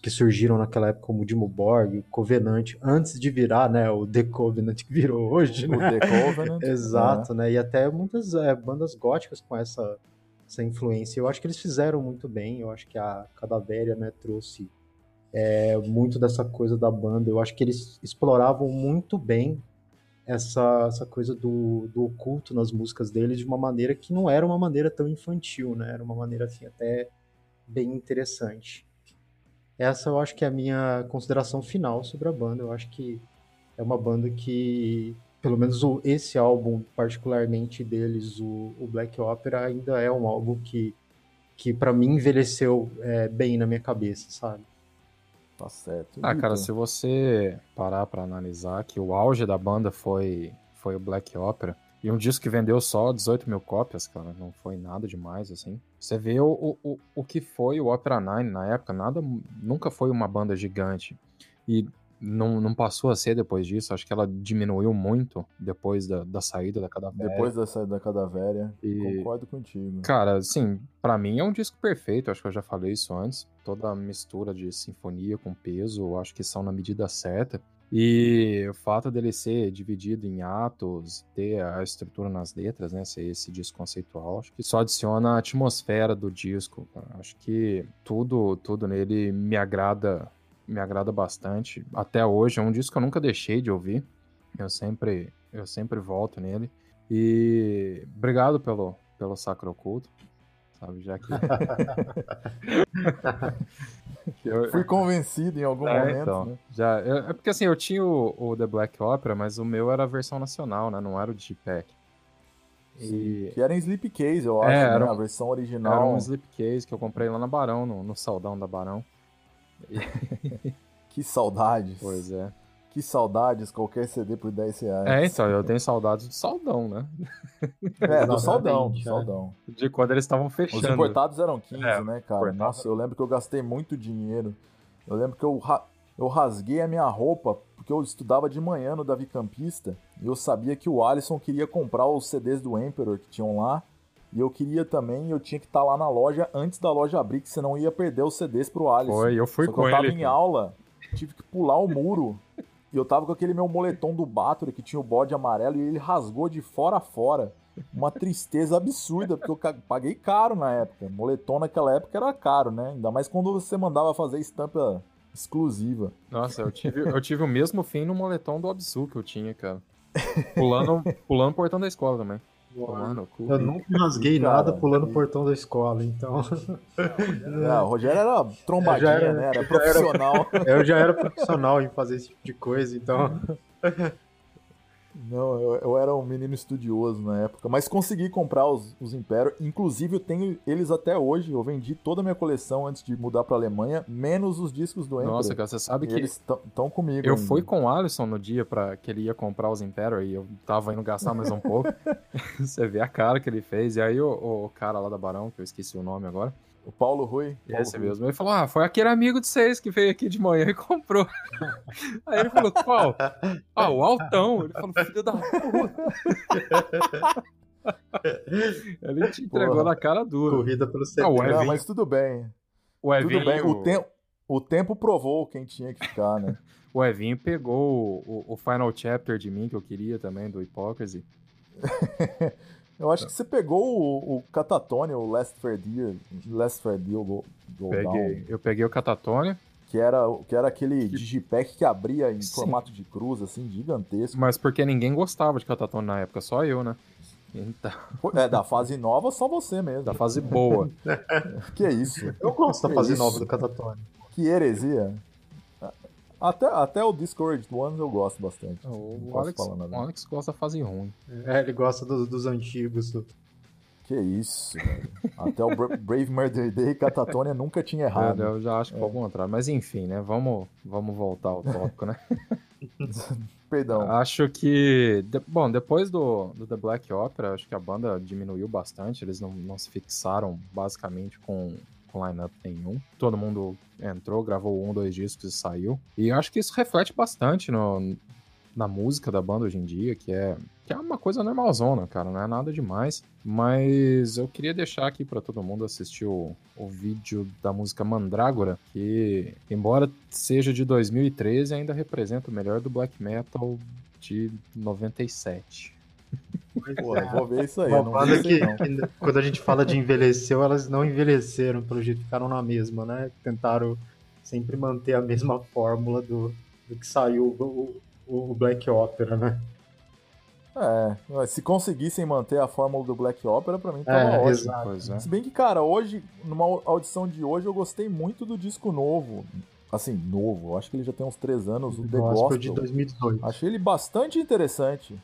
que surgiram naquela época como Dimmu Borg, o Covenant, antes de virar, né, o The Covenant que virou hoje, O né? The Covenant. Exato, né? E até muitas é, bandas góticas com essa, essa influência. Eu acho que eles fizeram muito bem. Eu acho que a Cadavéria, né, trouxe é, muito dessa coisa da banda. Eu acho que eles exploravam muito bem essa, essa coisa do, do oculto nas músicas deles de uma maneira que não era uma maneira tão infantil, né? Era uma maneira assim até bem interessante. Essa eu acho que é a minha consideração final sobre a banda. Eu acho que é uma banda que, pelo menos o, esse álbum, particularmente deles, o, o Black Opera, ainda é um álbum que, que para mim envelheceu é, bem na minha cabeça, sabe? Tá certo. Ah, cara, Vitor? se você parar pra analisar que o auge da banda foi, foi o Black Opera, e um disco que vendeu só 18 mil cópias, cara, não foi nada demais, assim. Você vê o, o, o- o que foi o Opera Nine na época, nada, nunca foi uma banda gigante. E não, não passou a ser depois disso, acho que ela diminuiu muito depois da, da saída da Cadavéria. Depois da saída da Cadavéria, E- concordo contigo. Cara, assim, pra mim é um disco perfeito, acho que eu já falei isso antes. Toda a mistura de sinfonia com peso, acho que são na medida certa. E o fato dele ser dividido em atos, ter a estrutura nas letras, né, ser esse disco conceitual, acho que só adiciona a atmosfera do disco. Acho que tudo, tudo nele me agrada, me agrada bastante. Até hoje é um disco que eu nunca deixei de ouvir. Eu sempre, eu sempre volto nele. E obrigado pelo, pelo Sacro Oculto, sabe? Já que. eu, Fui convencido em algum é, momento, então, né? já, eu- é porque assim, eu tinha o, o The Black Opera, mas o meu era a versão nacional, né? Não era o Digipack. E Que era em Slipcase, eu acho, É, né? era um- A versão era original. um slipcase que eu comprei lá na Barão, no, no saldão da Barão. Que saudades. Pois é. Que saudades, qualquer CD por 10 reais. É, então, eu tenho saudades do saldão, né? É, do saldão, do saldão. De quando eles estavam Os fechando. importados eram 15, É, né, cara? importado. Nossa, eu lembro que eu gastei muito dinheiro. Eu lembro que eu, ra- eu rasguei a minha roupa porque eu estudava de manhã no Davi Campista e eu sabia que o Alisson queria comprar os CDs do Emperor que tinham lá. E eu queria também, eu tinha que estar lá na loja antes da loja abrir, que senão eu ia perder os CDs pro Alisson. Foi, eu fui Só que com eu tava ele. em cara. aula, tive que pular o muro. E eu tava com aquele meu moletom do Bathory que tinha o bode amarelo e ele rasgou de fora a fora. Uma tristeza absurda, porque eu paguei caro na época. Moletom naquela época era caro, né? Ainda mais quando você mandava fazer estampa exclusiva. Nossa, eu tive, eu tive o mesmo fim no moletom do Absu que eu tinha, cara. Pulando, pulando o portão da escola também. Tomando o cu. Eu nunca rasguei Cara, nada pulando o portão da escola, então É, o Rogério era trombadinha, era- né? Era- profissional. eu já era profissional em fazer esse tipo de coisa, então Não, eu, eu era um menino estudioso na época, mas consegui comprar os, os Império. Inclusive, eu tenho eles até hoje. Eu vendi toda a minha coleção antes de mudar pra Alemanha, menos os discos do Emperor. Nossa, cara, você sabe E que eles estão comigo. eu ainda. fui com o Alisson no dia para que ele ia comprar os Imperial e eu tava indo gastar mais um pouco. você vê a cara que ele fez. E aí o, o cara lá da Barão, que eu esqueci o nome agora, O Paulo Rui. Paulo esse Rui. mesmo, ele falou: Ah, foi aquele amigo de vocês que veio aqui de manhã e comprou. aí ele falou: Qual? Ah, o Altão. Ele falou: Filho da puta. ele te entregou Porra. na cara dura. corrida pelo CD. Ah, Não, mas tudo bem. O Tudo Evinho, bem. O, tem- o tempo provou quem tinha que ficar, né? o Evinho pegou o, o Final Chapter de mim, que eu queria também, do Hypocrisy. Eu acho que você pegou o, o Catatone, o Last Fair Deal, Last Go, Go Peguei. Down, Eu peguei o Catatone, que era, que era aquele digipack que abria em Sim. formato de cruz, assim, gigantesco. mas porque ninguém gostava de Catatone na época, só eu, né? Então, É, da fase nova, só você mesmo. da fase boa. Que isso? Eu gosto da Que fase isso? nova do Catatone. Que heresia. Até, até o Discouraged Ones eu gosto bastante. O, o Alex, o Alex gosta da fase ruim. É, ele gosta do, dos antigos. Do... Que isso, velho. Até o Brave Murder Day e Catatonia nunca tinha errado. É, eu já acho que é. ao contrário. Mas enfim, né? Vamos, vamos voltar ao tópico, né? Perdão. Acho que. De, bom, depois do, do The Black Opera, acho que a banda diminuiu bastante. Eles não, não se fixaram basicamente com, com line-up nenhum. Todo mundo entrou, gravou um, dois discos e saiu. E acho que isso reflete bastante no, na música da banda hoje em dia, que é, que é uma coisa normalzona, cara, não é nada demais. Mas eu queria deixar aqui para todo mundo assistir o, o vídeo da música Mandrágora, que, embora seja de 2013, ainda representa o melhor do black metal de 97. Pô, eu vou ver isso aí. Uma banda que, que, quando a gente fala de envelheceu, elas não envelheceram, pelo jeito ficaram na mesma, né? Tentaram sempre manter a mesma fórmula do, do que saiu o, o Black Opera, né? É, se conseguissem manter a fórmula do Black Opera, pra mim tava é, ótimo. Exato. É. Se bem que, cara, hoje, numa audição de hoje, eu gostei muito do disco novo. Assim, novo, acho que ele já tem uns três anos, o The Gospel. de 2018. Achei ele bastante interessante.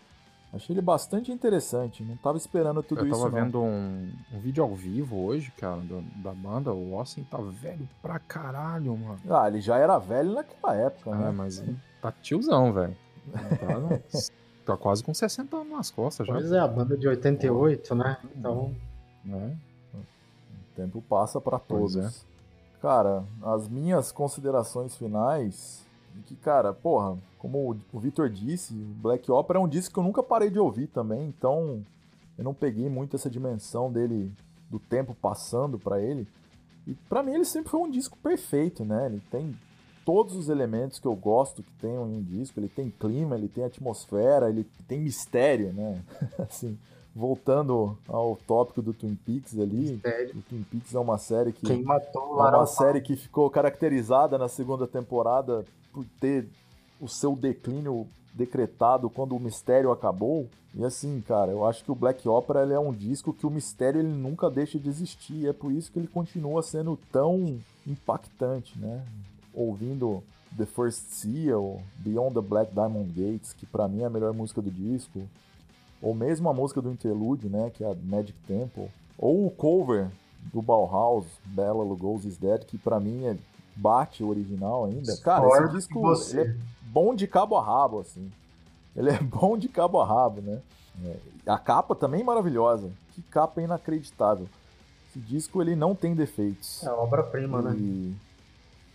Achei ele bastante interessante. Não tava esperando tudo isso. Eu tava isso, vendo um, um, vídeo ao vivo hoje, cara, do, da banda. O Austin tá velho pra caralho, mano. Ah, ele já era velho naquela época, é, né? mas tá tiozão, velho. Tá, tá, quase com 60 anos nas costas já. Pois é, a banda de 88, né? Então. É. O tempo passa para todos. É. Cara, as minhas considerações finais. Que, cara, porra, como o Victor disse, Black Opera é um disco que eu nunca parei de ouvir também, então eu não peguei muito essa dimensão dele, do tempo passando para ele. E para mim ele sempre foi um disco perfeito, né? Ele tem todos os elementos que eu gosto que tem em um disco. Ele tem clima, ele tem atmosfera, ele tem mistério, né? assim, voltando ao tópico do Twin Peaks ali, mistério. o Twin Peaks é uma série que Quem matou é uma série que ficou caracterizada na segunda temporada por ter o seu declínio decretado quando o mistério acabou. E assim, cara, eu acho que o Black Opera ele é um disco que o mistério ele nunca deixa de existir. é por isso que ele continua sendo tão impactante, né? ouvindo The First Seal, Beyond the Black Diamond Gates, que para mim é a melhor música do disco, ou mesmo a música do Interlude, né, que é a Magic Temple, ou o cover do Bauhaus, Bella Lugosi's Dead, que para mim é, bate o original ainda. Cara, esse disco é bom de cabo a rabo, assim. Ele é bom de cabo a rabo, né? É, a capa também é maravilhosa. Que capa inacreditável. Esse disco ele não tem defeitos. É obra-prima, né? e... né?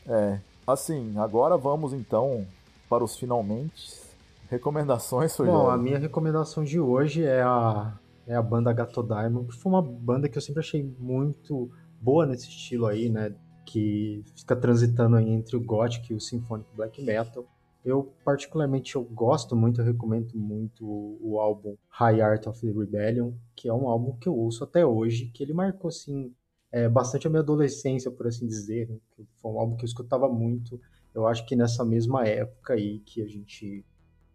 É, Assim, agora vamos então para os finalmente. Recomendações? Bom, a minha recomendação de hoje é a, é a banda Gato Diamond, que foi uma banda que eu sempre achei muito boa nesse estilo aí, né? Que fica transitando aí entre o Gothic e o Symphonic Black Metal. Eu, particularmente, eu gosto muito, eu recomendo muito o álbum High Art of the Rebellion, que é um álbum que eu ouço até hoje, que ele marcou, assim, é, bastante a minha adolescência, por assim dizer. Né? Foi um álbum que eu escutava muito. Eu acho que nessa mesma época aí que a gente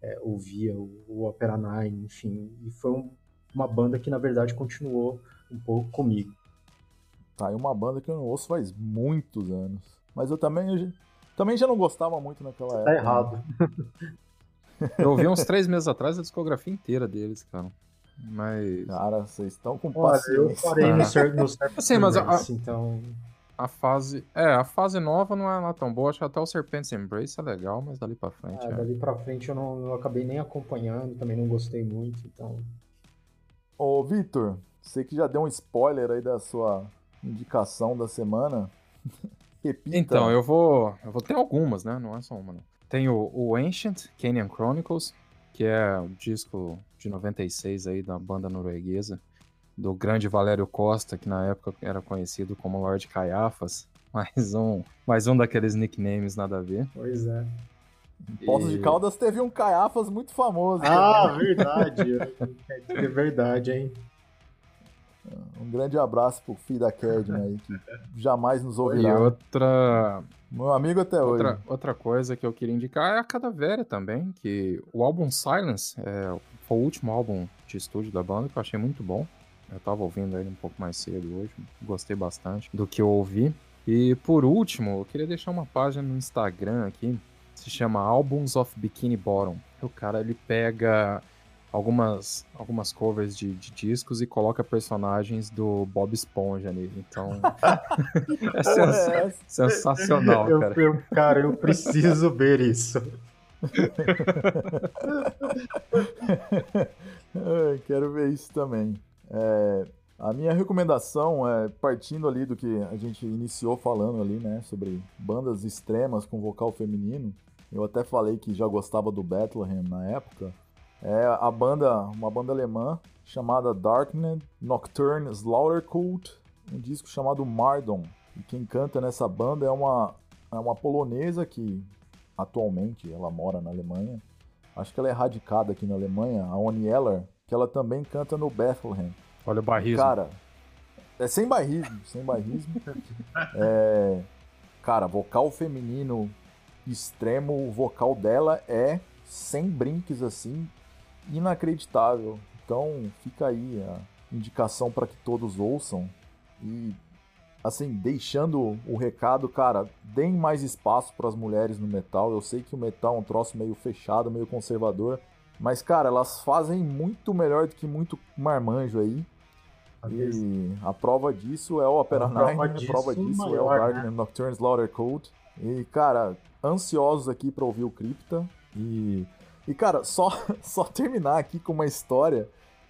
é, ouvia o, o, Opera Nine, enfim. E foi um, uma banda que, na verdade, continuou um pouco comigo. Tá, e uma banda que eu não ouço faz muitos anos. Mas eu também, eu, também já não gostava muito naquela Você tá época. Tá errado. Né? eu ouvi uns três meses atrás a discografia inteira deles, cara. Mas. Cara, vocês estão com paciência. Olha, eu parei no certo, no certo Sim, mas a, então. A fase. É, a fase nova não é lá tão boa. Acho que até o Serpent's Embrace é legal, mas dali pra frente. É, é. Dali pra frente eu não eu acabei nem acompanhando, também não gostei muito, então. Ô, Vitor, você que já deu um spoiler aí da sua indicação da semana. Repita. Então, eu vou. Eu vou ter algumas, né? Não é só uma, né? Tem o, o Ancient Canyon Chronicles, que é o disco de 96 aí da banda norueguesa, do grande Valério Costa, que na época era conhecido como Lord Caiafas. Mais um, mais um daqueles nicknames nada a ver. Pois é. Em Poços e... de Caldas teve um Caiafas muito famoso. Ah, também. verdade. é verdade, hein? Um grande abraço pro filho da Kedman aí, que jamais nos ouvirá. E outra. Meu amigo até outra, hoje. Outra coisa que eu queria indicar é a Cadavera também, que o álbum Silence é, foi o último álbum de estúdio da banda, que eu achei muito bom. Eu tava ouvindo ele um pouco mais cedo hoje, gostei bastante do que eu ouvi. E por último, eu queria deixar uma página no Instagram aqui, se chama Albums of Bikini Bottom. O cara ele pega algumas, algumas covers de, de, discos e coloca personagens do Bob Esponja nele. Então. é, sens é sensacional, eu, cara. Eu, cara, eu preciso ver isso. quero ver isso também. É, a minha recomendação é partindo ali do que a gente iniciou falando ali, né, sobre bandas extremas com vocal feminino. Eu até falei que já gostava do Bethlehem na época. É a banda, uma banda alemã chamada Darknet Nocturne Slaughter Cult, um disco chamado Mardon. E quem canta nessa banda é uma, é uma polonesa que atualmente ela mora na Alemanha. Acho que ela é radicada aqui na Alemanha, a Oni Eller, que ela também canta no Bethlehem. Olha o barrismo. Cara, é sem barrismo, sem barrismo. é, cara, vocal feminino extremo, o vocal dela é sem brinques assim, inacreditável. Então fica aí a indicação para que todos ouçam e assim, deixando o recado, cara, deem mais espaço para as mulheres no metal. Eu sei que o metal é um troço meio fechado, meio conservador, mas cara, elas fazem muito melhor do que muito marmanjo aí. E a prova disso é o Opera Nine, a prova disso maior, é o Garden né? Nocturne Slaughter Code. E cara, ansiosos aqui para ouvir o Cripta e e, cara, só, só terminar aqui com uma história.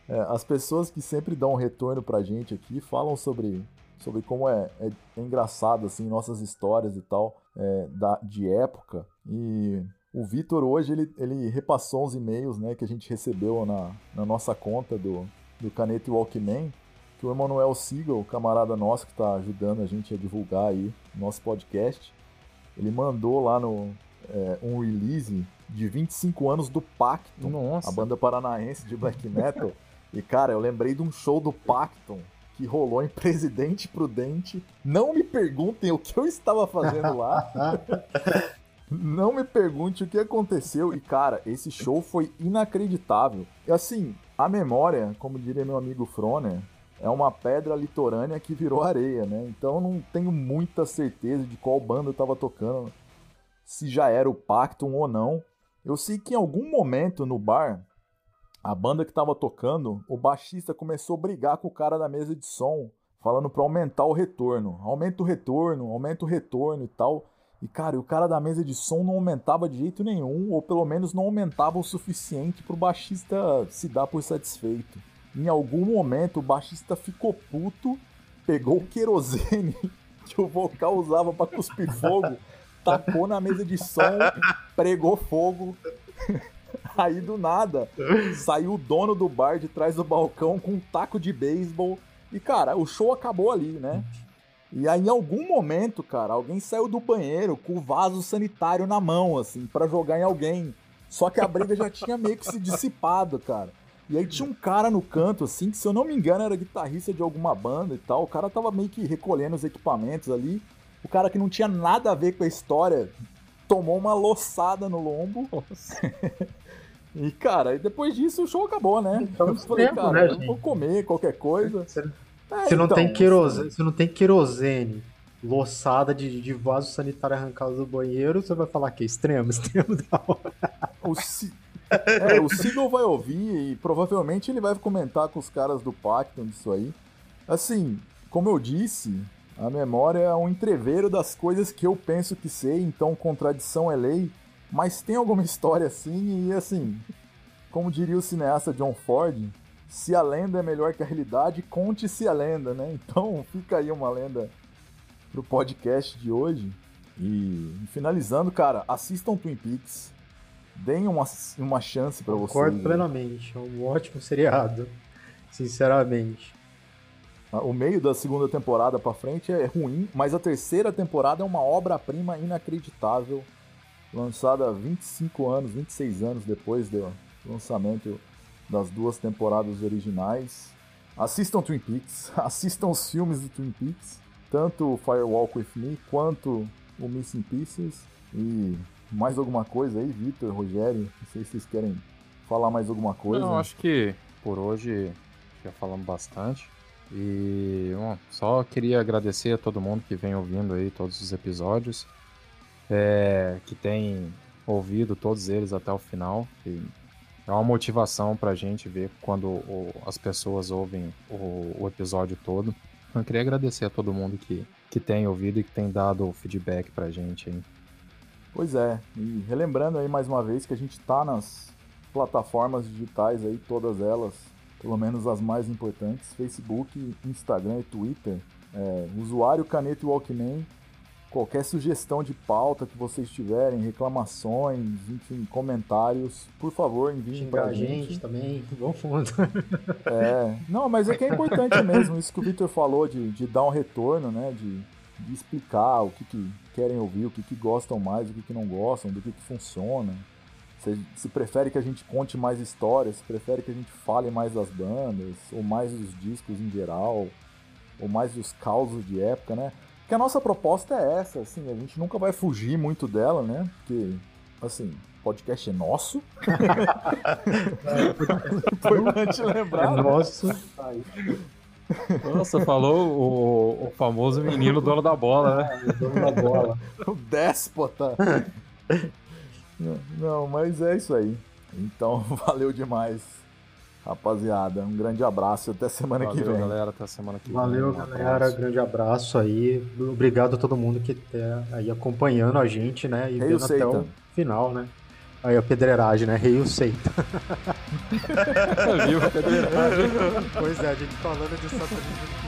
É, as pessoas que sempre dão um retorno pra gente aqui falam sobre, sobre como é, é, é engraçado, assim, nossas histórias e tal, é, da, de época. E o Vitor hoje, ele, ele repassou uns e-mails, né, que a gente recebeu na, na nossa conta do, do Caneta Walkman, que o Emanuel Siegel, camarada nosso que está ajudando a gente a divulgar aí nosso podcast, ele mandou lá no é, um release de 25 anos do Pacton, Nossa. a banda paranaense de black metal. e cara, eu lembrei de um show do Pacton que rolou em Presidente Prudente. Não me perguntem o que eu estava fazendo lá. Não me pergunte o que aconteceu. E, cara, esse show foi inacreditável. E assim, a memória, como diria meu amigo Froner, é uma pedra litorânea que virou areia, né? Então não tenho muita certeza de qual banda eu tava tocando, se já era o Pacton ou não. Eu sei que em algum momento no bar, a banda que tava tocando, o baixista começou a brigar com o cara da mesa de som, falando para aumentar o retorno. Aumenta o retorno, aumenta o retorno e tal. E cara, o cara da mesa de som não aumentava de jeito nenhum, ou pelo menos não aumentava o suficiente pro baixista se dar por satisfeito. Em algum momento o baixista ficou puto, pegou o querosene que o vocal usava para cuspir fogo tacou na mesa de som, pregou fogo. Aí do nada, saiu o dono do bar de trás do balcão com um taco de beisebol. E cara, o show acabou ali, né? E aí em algum momento, cara, alguém saiu do banheiro com o vaso sanitário na mão, assim, para jogar em alguém. Só que a briga já tinha meio que se dissipado, cara. E aí tinha um cara no canto, assim, que se eu não me engano era guitarrista de alguma banda e tal. O cara tava meio que recolhendo os equipamentos ali. O cara que não tinha nada a ver com a história tomou uma loçada no lombo. e, cara, depois disso o show acabou, né? Então, eu falei, tempo, cara, né, eu vou comer qualquer coisa. Você, é, você não, então, tem querosene, você não tem querosene, loçada de, de vaso sanitário arrancado do banheiro, você vai falar que é extremo, extremo da hora. O, C... é, o Seagull vai ouvir e provavelmente ele vai comentar com os caras do Pacton disso aí. Assim, como eu disse, a memória é um entreveiro das coisas que eu penso que sei, então contradição é lei. Mas tem alguma história assim, e assim, como diria o cineasta John Ford, se a lenda é melhor que a realidade, conte-se a lenda, né? Então fica aí uma lenda pro podcast de hoje. E finalizando, cara, assistam Twin Peaks. Deem uma, uma chance para vocês. Concordo plenamente. É um ótimo seriado. Sinceramente. O meio da segunda temporada para frente é ruim, mas a terceira temporada é uma obra-prima inacreditável, lançada 25 anos, 26 anos depois do lançamento das duas temporadas originais. Assistam Twin Peaks, assistam os filmes do Twin Peaks, tanto Firewalk With Me quanto o Missing Pieces. E mais alguma coisa aí, Vitor, Rogério? Não sei se vocês querem falar mais alguma coisa. Não, acho que por hoje já falamos bastante. E bom, só queria agradecer a todo mundo que vem ouvindo aí todos os episódios. É, que tem ouvido todos eles até o final. É uma motivação pra gente ver quando o, as pessoas ouvem o, o, episódio todo. Eu queria agradecer a todo mundo que, que tem ouvido e que tem dado feedback pra gente. Hein? Pois é, e relembrando aí mais uma vez que a gente tá nas plataformas digitais aí, todas elas, pelo menos as mais importantes, Facebook, Instagram e Twitter. É, usuário Caneta e Walkman qualquer sugestão de pauta que vocês tiverem, reclamações, enfim, comentários, por favor, enviem para a gente. gente também, bom fundo. É, não, mas é que é importante mesmo, isso que o Victor falou de, de dar um retorno, né, de, de explicar o que, que, querem ouvir, o que, que gostam mais, o que, que não gostam, do que, que funciona. Se, se prefere que a gente conte mais histórias, se prefere que a gente fale mais das bandas, ou mais dos discos em geral, ou mais dos causos de época, né? Porque a nossa proposta é essa, assim, a gente nunca vai fugir muito dela, né? Porque, assim, podcast é nosso. é importante lembrar. É nosso. Nossa, falou o, o, famoso menino dono da bola, né? o dono da bola. o déspota. Não, não, mas é isso aí. Então, valeu demais Rapaziada, um grande abraço até semana Valeu, que vem. galera, até semana que Valeu, vem. Valeu, galera, grande abraço aí. Obrigado a todo mundo que tá aí acompanhando a gente, né? E vendo até o final, né? Aí a pedreiragem, né? Rei o Seita. Viu? Pedreiragem. pois é, a gente falando de Satanismo.